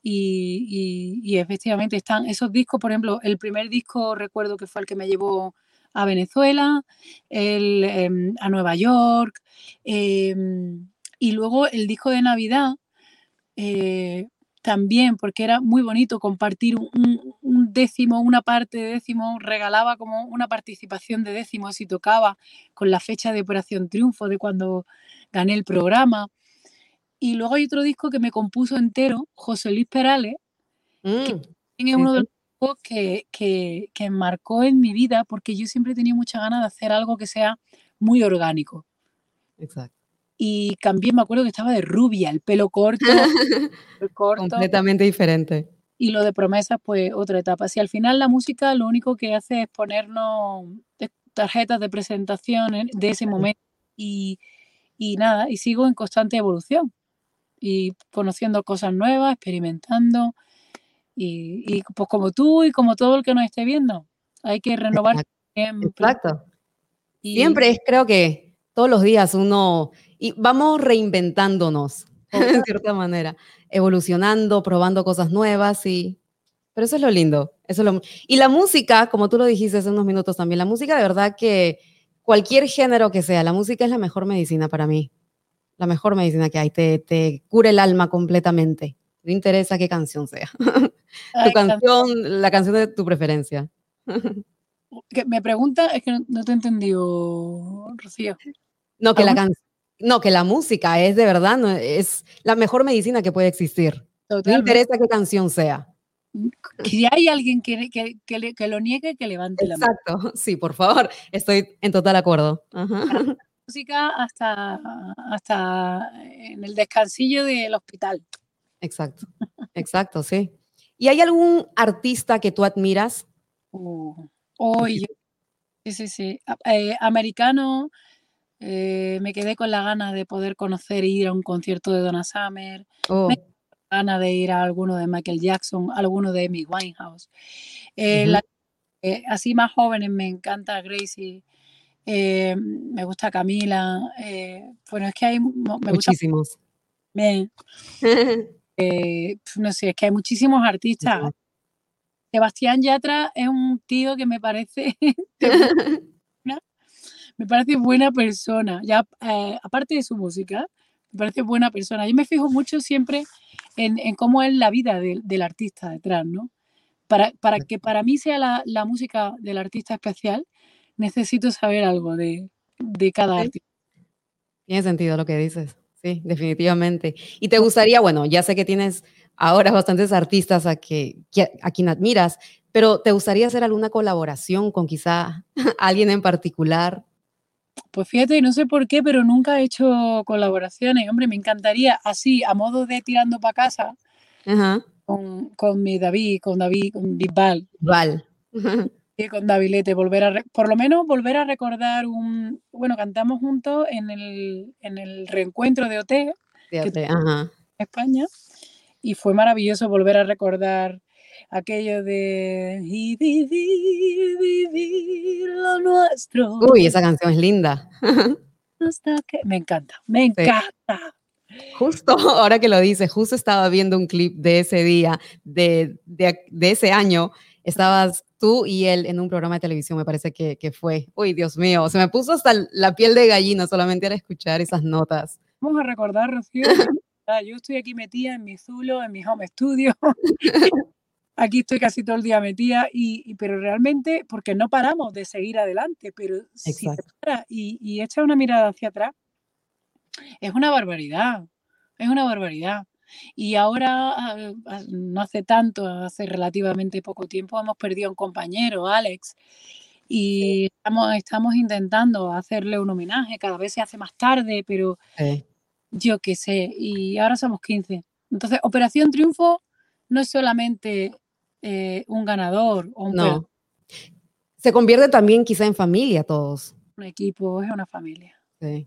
y, efectivamente están esos discos, por ejemplo, el primer disco recuerdo que fue el que me llevó a Venezuela, el, em, a Nueva York, em, y luego el disco de Navidad, eh, también, porque era muy bonito compartir un, un, décimo, una parte de décimo, regalaba como una participación de décimo si tocaba con la fecha de Operación Triunfo de cuando gané el programa. Y luego hay otro disco que me compuso entero, José Luis Perales, que mm, es uno de los discos que, que, que, marcó en mi vida porque yo siempre he tenido mucha ganas de hacer algo que sea muy orgánico. Exacto. Y también me acuerdo que estaba de rubia, el pelo corto, el corto. Completamente diferente. Y lo de promesas, pues otra etapa. Si al final la música lo único que hace es ponernos tarjetas de presentación de ese momento y, y nada, y sigo en constante evolución y conociendo cosas nuevas, experimentando. Y, pues como tú y como todo el que nos esté viendo, hay que renovar siempre. Exacto. siempre es, creo que todos los días uno, y vamos reinventándonos, de cierta manera, evolucionando, probando cosas nuevas y... Pero eso es lo lindo. Eso es lo, y la música, como tú lo dijiste hace unos minutos también, la música de verdad que cualquier género que sea, la música es la mejor medicina para mí la mejor medicina que hay, te, te cura el alma completamente. No interesa qué canción sea. tu canción, la canción de tu preferencia. me pregunta, es que no, te he entendido, Rocío. No, que la no, que la música es de verdad, no, es la mejor medicina que puede existir. No interesa qué canción sea. Si hay alguien que, que, que, lo niegue, que levante la mano. Exacto, sí, por favor, estoy en total acuerdo. Ajá música hasta, hasta en el descansillo del hospital. Exacto, exacto, sí. ¿Y hay algún artista que tú admiras? Uh, sí, sí, sí. Eh, americano, eh, me quedé con la gana de poder conocer e ir a un concierto de Donna Summer. Oh. Me quedé con la gana de ir a alguno de Michael Jackson, alguno de Amy Winehouse. Eh, así más jóvenes me encanta Gracie eh, me gusta Camila, bueno, es que hay muchísimos. Eh, no sé, es que hay muchísimos artistas. Sebastián Yatra es un tío que me parece, me parece buena persona, ya aparte de su música, me parece buena persona. Yo me fijo mucho siempre en, cómo es la vida del artista detrás, ¿no? Para, para que para mí sea la, la música del artista especial, necesito saber algo de, cada artista. Tiene sentido lo que dices, sí, definitivamente. Y te gustaría, bueno, ya sé que tienes ahora bastantes artistas a, que, a quien admiras, pero ¿te gustaría hacer alguna colaboración con quizá alguien en particular? Pues fíjate, no sé por qué, pero nunca he hecho colaboraciones. Hombre, me encantaría así, a modo de tirando para casa, Con, con, mi David, con David, con Bisbal. Val. con Davilete, volver a, por lo menos volver a recordar un, bueno, cantamos juntos en el, en el reencuentro de OT, en España, y fue maravilloso volver a recordar aquello de y vivir, vivir lo nuestro. Uy, esa canción es linda. me encanta, me encanta. Justo, ahora que lo dices, justo estaba viendo un clip de ese día, de, de, ese año. Estabas tú y él en un programa de televisión, me parece que, que, fue. Uy, Dios mío, se me puso hasta la piel de gallina solamente al escuchar esas notas. Vamos a recordar, Rocío, yo estoy aquí metida en mi Zulo, en mi home studio. Aquí estoy casi todo el día metida, y, pero realmente, porque no paramos de seguir adelante, pero si te para y, y echa una mirada hacia atrás, es una barbaridad, es una barbaridad. Y ahora, ah, ah, no hace tanto, hace relativamente poco tiempo, hemos perdido a un compañero, Alex, y estamos, estamos intentando hacerle un homenaje, cada vez se hace más tarde, pero yo qué sé, y ahora somos 15. Entonces, Operación Triunfo no es solamente eh, un ganador o un... No. Se convierte también quizá en familia todos. Un equipo, es una familia. Sí.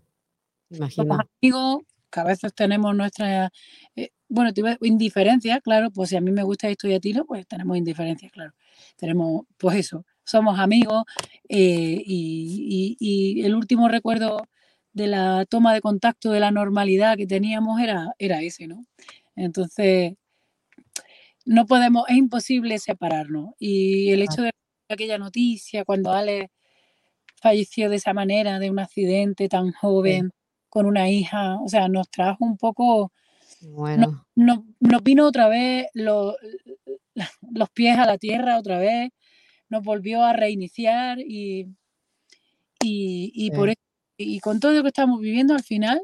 Somos amigos, que a veces tenemos nuestra, eh, bueno, indiferencia, claro, pues si a mí me gusta esto y a ti no, pues tenemos indiferencia, claro. Tenemos, pues eso, somos amigos eh, y, el último recuerdo de la toma de contacto de la normalidad que teníamos era, era ese, ¿no? Entonces, no podemos, es imposible separarnos. Y el hecho de aquella noticia, cuando Ale falleció de esa manera, de un accidente tan joven, con una hija, o sea, nos trajo un poco, bueno. nos, vino otra vez los pies a la tierra otra vez, nos volvió a reiniciar y, y, por y con todo lo que estamos viviendo al final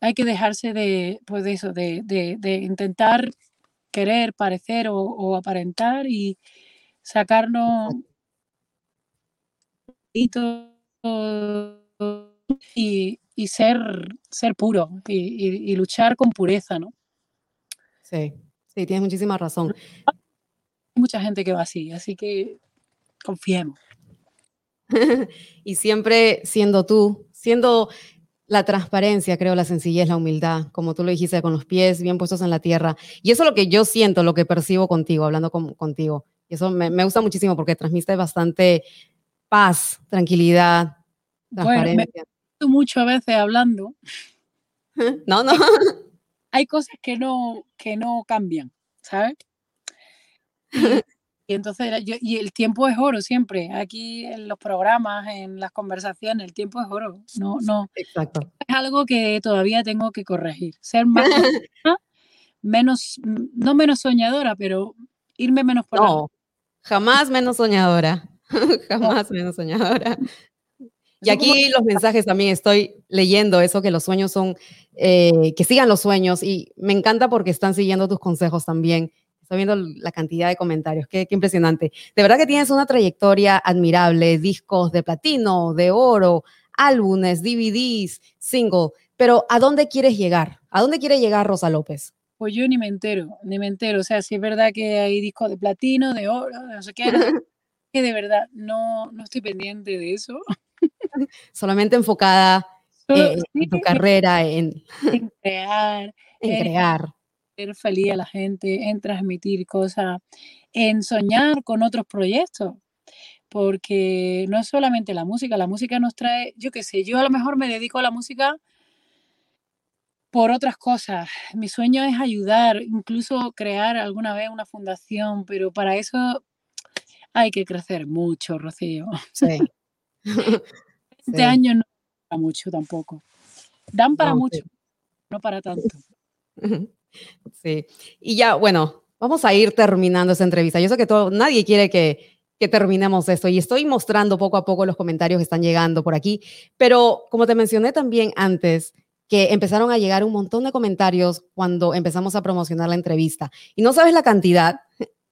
hay que dejarse de, pues de eso, de, de, intentar querer, parecer o, aparentar y sacarnos y, y ser, ser puro y, luchar con pureza, ¿no? Sí, sí, tienes muchísima razón. Hay mucha gente que va así, así que confiemos. y siempre siendo tú, siendo la transparencia, creo, la sencillez, la humildad, como tú lo dijiste, con los pies bien puestos en la tierra. Y eso es lo que yo siento, lo que percibo contigo, hablando contigo. Y eso me, gusta muchísimo porque transmite bastante paz, tranquilidad, transparencia mucho a veces hablando. No, no. Hay cosas que no, que no cambian, ¿sabes? Y, entonces, y el tiempo es oro siempre. Aquí en los programas, en las conversaciones, el tiempo es oro. No, no. Exacto. Es algo que todavía tengo que corregir. Ser más, menos, no menos soñadora, pero irme menos por No, jamás menos soñadora. jamás menos soñadora. Y aquí los mensajes también estoy leyendo eso, que los sueños son, eh, que sigan los sueños y me encanta porque están siguiendo tus consejos también. Estoy viendo la cantidad de comentarios, qué, qué impresionante. De verdad que tienes una trayectoria admirable, discos de platino, de oro, álbumes, DVDs, single, pero ¿a dónde quieres llegar? ¿A dónde quiere llegar Rosa López? Pues yo ni me entero, ni me entero. O sea, si es verdad que hay discos de platino, de oro, no sé qué, que de verdad no, no estoy pendiente de eso. solamente enfocada en tu carrera, en, crear, en crear. Ser feliz a la gente, en transmitir cosas, en soñar con otros proyectos. Porque no es solamente la música, la música nos trae, yo qué sé, yo a lo mejor me dedico a la música por otras cosas. Mi sueño es ayudar, incluso crear alguna vez una fundación, pero para eso hay que crecer mucho, Rocío. Sí. Este año no para mucho tampoco. Dan para mucho, no para tanto. Sí. Y ya, bueno, vamos a ir terminando esa entrevista. Yo sé que todo, nadie quiere que, que terminemos esto y estoy mostrando poco a poco los comentarios que están llegando por aquí, pero como te mencioné también antes, que empezaron a llegar un montón de comentarios cuando empezamos a promocionar la entrevista. Y no sabes la cantidad,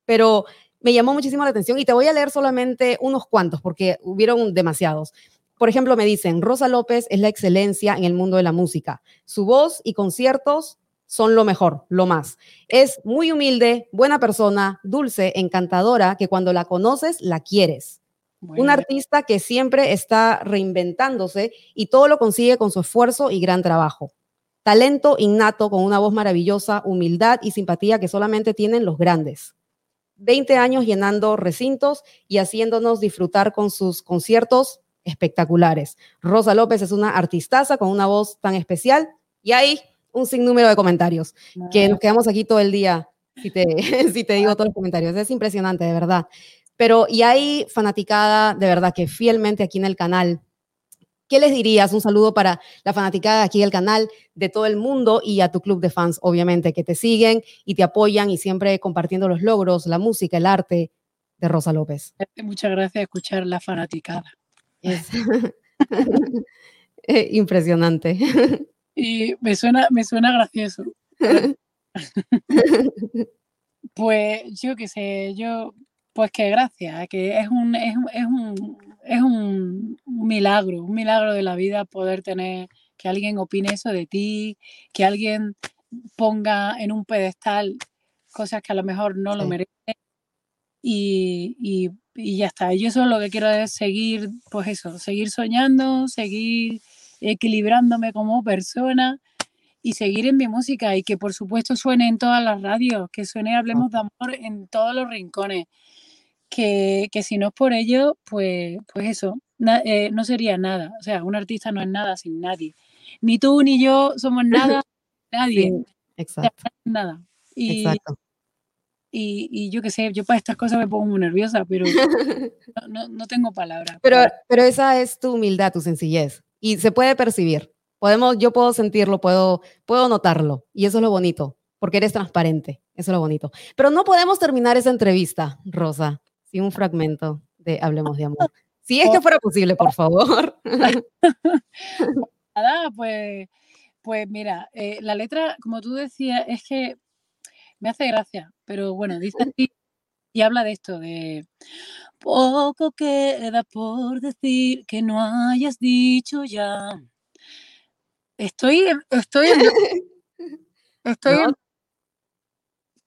pero me llamó muchísimo la atención y te voy a leer solamente unos cuantos porque hubieron demasiados. Por ejemplo, me dicen, Rosa López es la excelencia en el mundo de la música. Su voz y conciertos son lo mejor, lo más. Es muy humilde, buena persona, dulce, encantadora, que cuando la conoces, la quieres. Un artista que siempre está reinventándose y todo lo consigue con su esfuerzo y gran trabajo. Talento innato con una voz maravillosa, humildad y simpatía que solamente tienen los grandes. 20 años llenando recintos y haciéndonos disfrutar con sus conciertos espectaculares. Rosa López es una artistaza con una voz tan especial y ahí un sinnúmero de comentarios, que nos quedamos aquí todo el día, si te, si te digo todos los comentarios. Es impresionante, de verdad. Pero, y hay fanaticada, de verdad, que fielmente aquí en el canal ¿Qué les dirías? Un saludo para la fanaticada aquí del canal, de todo el mundo y a tu club de fans, obviamente, que te siguen y te apoyan y siempre compartiendo los logros, la música, el arte de Rosa López. Muchas gracias escuchar la fanaticada. impresionante. Y me suena, me suena gracioso. pues yo qué sé, yo, pues que gracias, que es un, es, es un es un, milagro, un milagro de la vida poder tener que alguien opine eso de ti, que alguien ponga en un pedestal cosas que a lo mejor no lo merecen y, y, y, ya está. Yo eso lo que quiero es seguir, pues eso, seguir soñando, seguir equilibrándome como persona y seguir en mi música y que por supuesto suene en todas las radios, que suene Hablemos de Amor en todos los rincones que, si no es por ello, pues, pues eso, eh, no sería nada. O sea, un artista no es nada sin nadie. Ni tú ni yo somos nada, nadie. exacto. nada. Y, Y, yo qué sé, yo para estas cosas me pongo muy nerviosa, pero no, tengo palabras. Pero, pero esa es tu humildad, tu sencillez. Y se puede percibir. Podemos, yo puedo sentirlo, puedo, puedo notarlo. Y eso es lo bonito, porque eres transparente. Eso es lo bonito. Pero no podemos terminar esa entrevista, Rosa, sí, un fragmento de Hablemos de Amor. Si es que fuera posible, por favor. Nada, pues, pues mira, eh, la letra, como tú decías, es que me hace gracia, pero bueno, dice así y habla de esto, de poco queda por decir que no hayas dicho ya. Estoy, estoy, estoy,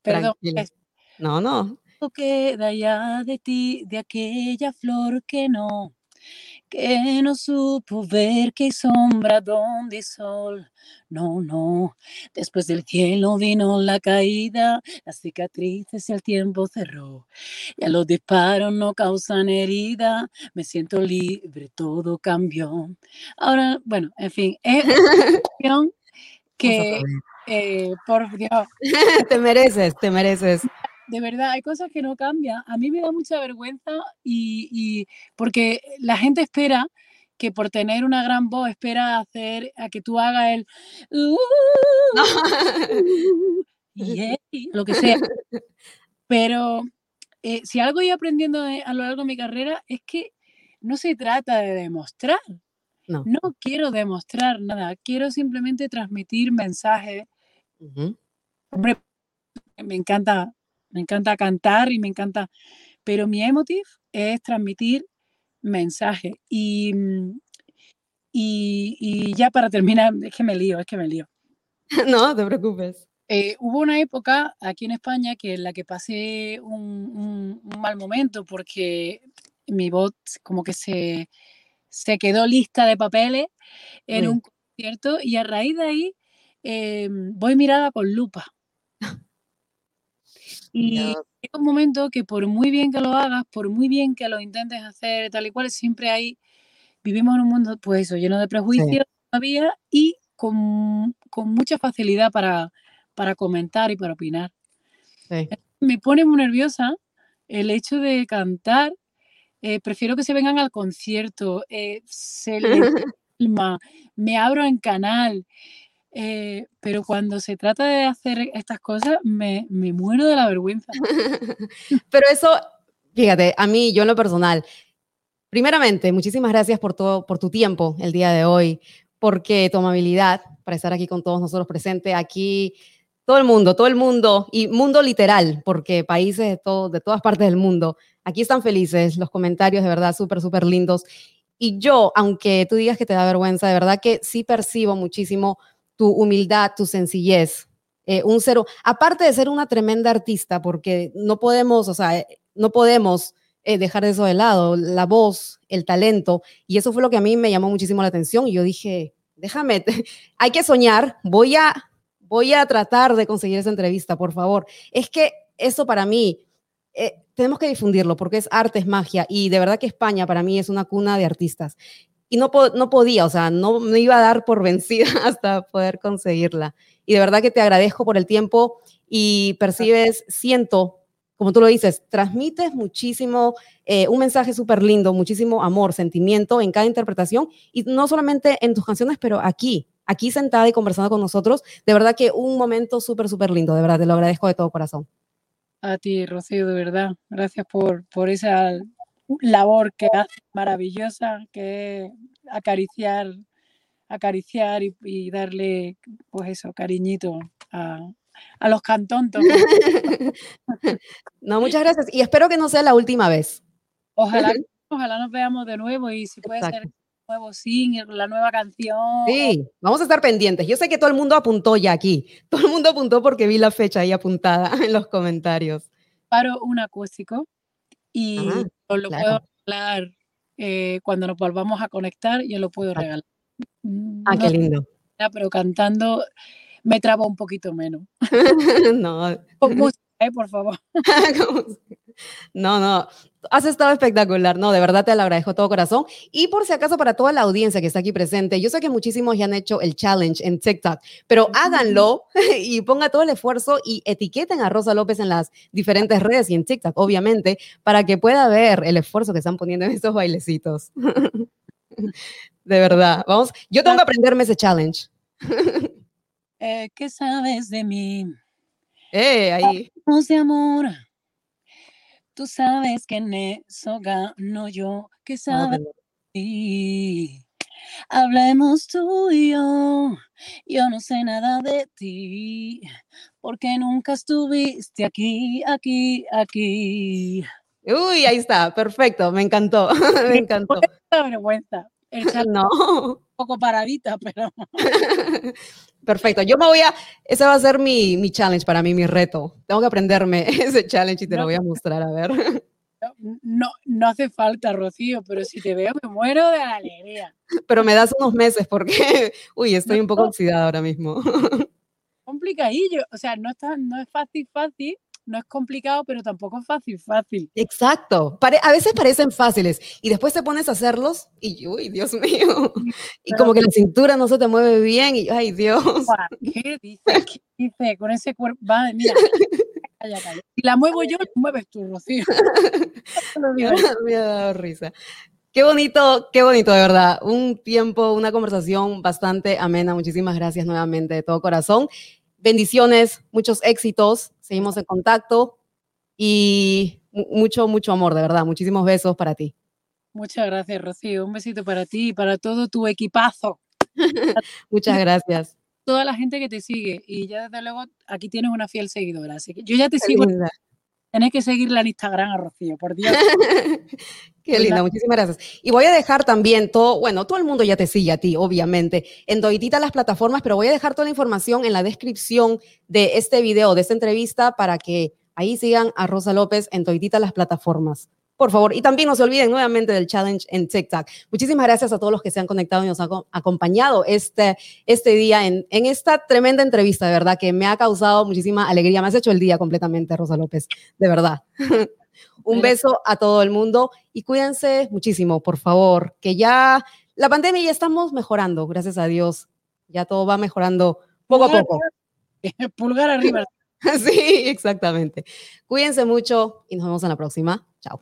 perdón. No, no queda ya de ti, de aquella flor que no, que no supo ver que hay sombra donde hay sol. No, no, después del cielo vino la caída, las cicatrices y el tiempo cerró. Ya los disparos no causan herida, me siento libre, todo cambió. Ahora, bueno, en fin, es una que, eh, por Dios. te mereces, te mereces de verdad, hay cosas que no cambian. A mí me da mucha vergüenza y, porque la gente espera que por tener una gran voz espera hacer a que tú hagas el uh, lo que sea. Pero eh, si algo he aprendiendo a lo largo de mi carrera es que no se trata de demostrar. No, quiero demostrar nada, quiero simplemente transmitir mensajes. Hombre, me encanta me encanta cantar y me encanta, pero mi emotive es transmitir mensaje. Y, y, ya para terminar, es que me lío, es que me lío. No, te preocupes. Eh, hubo una época aquí en España que en la que pasé un, mal momento porque mi voz como que se, se quedó lista de papeles en un concierto y a raíz de ahí eh, voy mirada con lupa. Y es un momento que por muy bien que lo hagas, por muy bien que lo intentes hacer tal y cual, siempre hay, vivimos en un mundo pues eso, lleno de prejuicios todavía y con, mucha facilidad para, para comentar y para opinar. Me pone muy nerviosa el hecho de cantar. Eh, prefiero que se vengan al concierto, eh, se le me abro en canal, eh, pero cuando se trata de hacer estas cosas, me, me muero de la vergüenza. pero eso, fíjate, a mí, yo en lo personal, primeramente, muchísimas gracias por, todo, por tu tiempo el día de hoy, porque tu amabilidad para estar aquí con todos nosotros presentes, aquí todo el mundo, todo el mundo, y mundo literal, porque países de, todo, de todas partes del mundo, aquí están felices, los comentarios de verdad súper, súper lindos. Y yo, aunque tú digas que te da vergüenza, de verdad que sí percibo muchísimo tu humildad, tu sencillez. Eh, un cero, aparte de ser una tremenda artista, porque no podemos, o sea, eh, no podemos eh, dejar eso de lado, la voz, el talento, y eso fue lo que a mí me llamó muchísimo la atención, y yo dije, déjame, hay que soñar, voy a, voy a tratar de conseguir esa entrevista, por favor. Es que eso para mí, tenemos que difundirlo, porque es arte, es magia, y de verdad que España para mí es una cuna de artistas. Y no, no podía, o sea, no me iba a dar por vencida hasta poder conseguirla. Y de verdad que te agradezco por el tiempo y percibes, siento, como tú lo dices, transmites muchísimo, eh, un mensaje súper lindo, muchísimo amor, sentimiento en cada interpretación y no solamente en tus canciones, pero aquí, aquí sentada y conversando con nosotros. De verdad que un momento súper, súper lindo, de verdad, te lo agradezco de todo corazón. A ti, Rocío, de verdad. Gracias por, por esa labor que hace maravillosa, que es acariciar, acariciar y, darle, pues eso, cariñito a, los cantontos. no, muchas gracias. Y espero que no sea la última vez. Ojalá, ojalá nos veamos de nuevo y si puede ser nuevo single, la nueva canción. Sí, vamos a estar pendientes. Yo sé que todo el mundo apuntó ya aquí. Todo el mundo apuntó porque vi la fecha ahí apuntada en los comentarios. Paro un acústico y lo puedo regalar eh, cuando nos volvamos a conectar, yo lo puedo regalar. Ah, qué lindo. pero cantando me trabo un poquito menos. no. Con música, eh, por favor. no, no. Has estado espectacular, no, de verdad te lo agradezco todo corazón. Y por si acaso para toda la audiencia que está aquí presente, yo sé que muchísimos ya han hecho el challenge en TikTok, pero háganlo y ponga todo el esfuerzo y etiqueten a Rosa López en las diferentes redes y en TikTok, obviamente, para que pueda ver el esfuerzo que están poniendo en estos bailecitos. De verdad, vamos, yo tengo que aprenderme ese challenge. Eh, ¿Qué sabes de mí? Eh, ahí. de amor Tú sabes que en eso gano yo, que sabes. Hablemos tú y yo, yo no sé nada de ti, porque nunca estuviste aquí, aquí, aquí. Uy, ahí está, perfecto, me encantó, me encantó. vergüenza. no. Poco paradita, pero. Perfecto. Yo me voy a. Ese va a ser mi, mi, challenge para mí, mi reto. Tengo que aprenderme ese challenge y te lo voy a mostrar, a ver. No, no hace falta, Rocío, pero si te veo me muero de alegría. Pero me das unos meses porque, uy, estoy un poco oxidada ahora mismo. Complicadillo. O sea, no, está, no es fácil, fácil, no es complicado, pero tampoco es fácil, fácil. Exacto. a veces parecen fáciles y después te pones a hacerlos y, uy, Dios mío. Y como que la cintura no se te mueve bien y, ay, Dios. ¿Qué dice? ¿Qué dice? Con ese cuerpo, va, mira. Calla, calla. Si la muevo yo, la mueves tú, Rocío. me ha dado risa. Qué bonito, qué bonito, de verdad. Un tiempo, una conversación bastante amena. Muchísimas gracias nuevamente de todo corazón. Bendiciones, muchos éxitos, seguimos en contacto y mucho, mucho amor, de verdad. Muchísimos besos para ti. Muchas gracias, Rocío. Un besito para ti y para todo tu equipazo. Muchas gracias. Toda la gente que te sigue y ya desde luego aquí tienes una fiel seguidora. Así que yo ya te sigo. Tenés que seguirla en Instagram a Rocío, por Dios. Qué linda, muchísimas gracias. Y voy a dejar también todo, bueno, todo el mundo ya te sigue a ti, obviamente, en toditita las plataformas, pero voy a dejar toda la información en la descripción de este video, de esta entrevista, para que ahí sigan a Rosa López en toditita las plataformas por favor. Y también no se olviden nuevamente del challenge en TikTok. Muchísimas gracias a todos los que se han conectado y nos han acompañado este, este día en, en esta tremenda entrevista, de verdad, que me ha causado muchísima alegría. Me has hecho el día completamente, Rosa López, de verdad. Un beso a todo el mundo y cuídense muchísimo, por favor, que ya la pandemia ya estamos mejorando, gracias a Dios. Ya todo va mejorando poco a poco. Pulgar arriba. Sí, exactamente. Cuídense mucho y nos vemos en la próxima. Chao.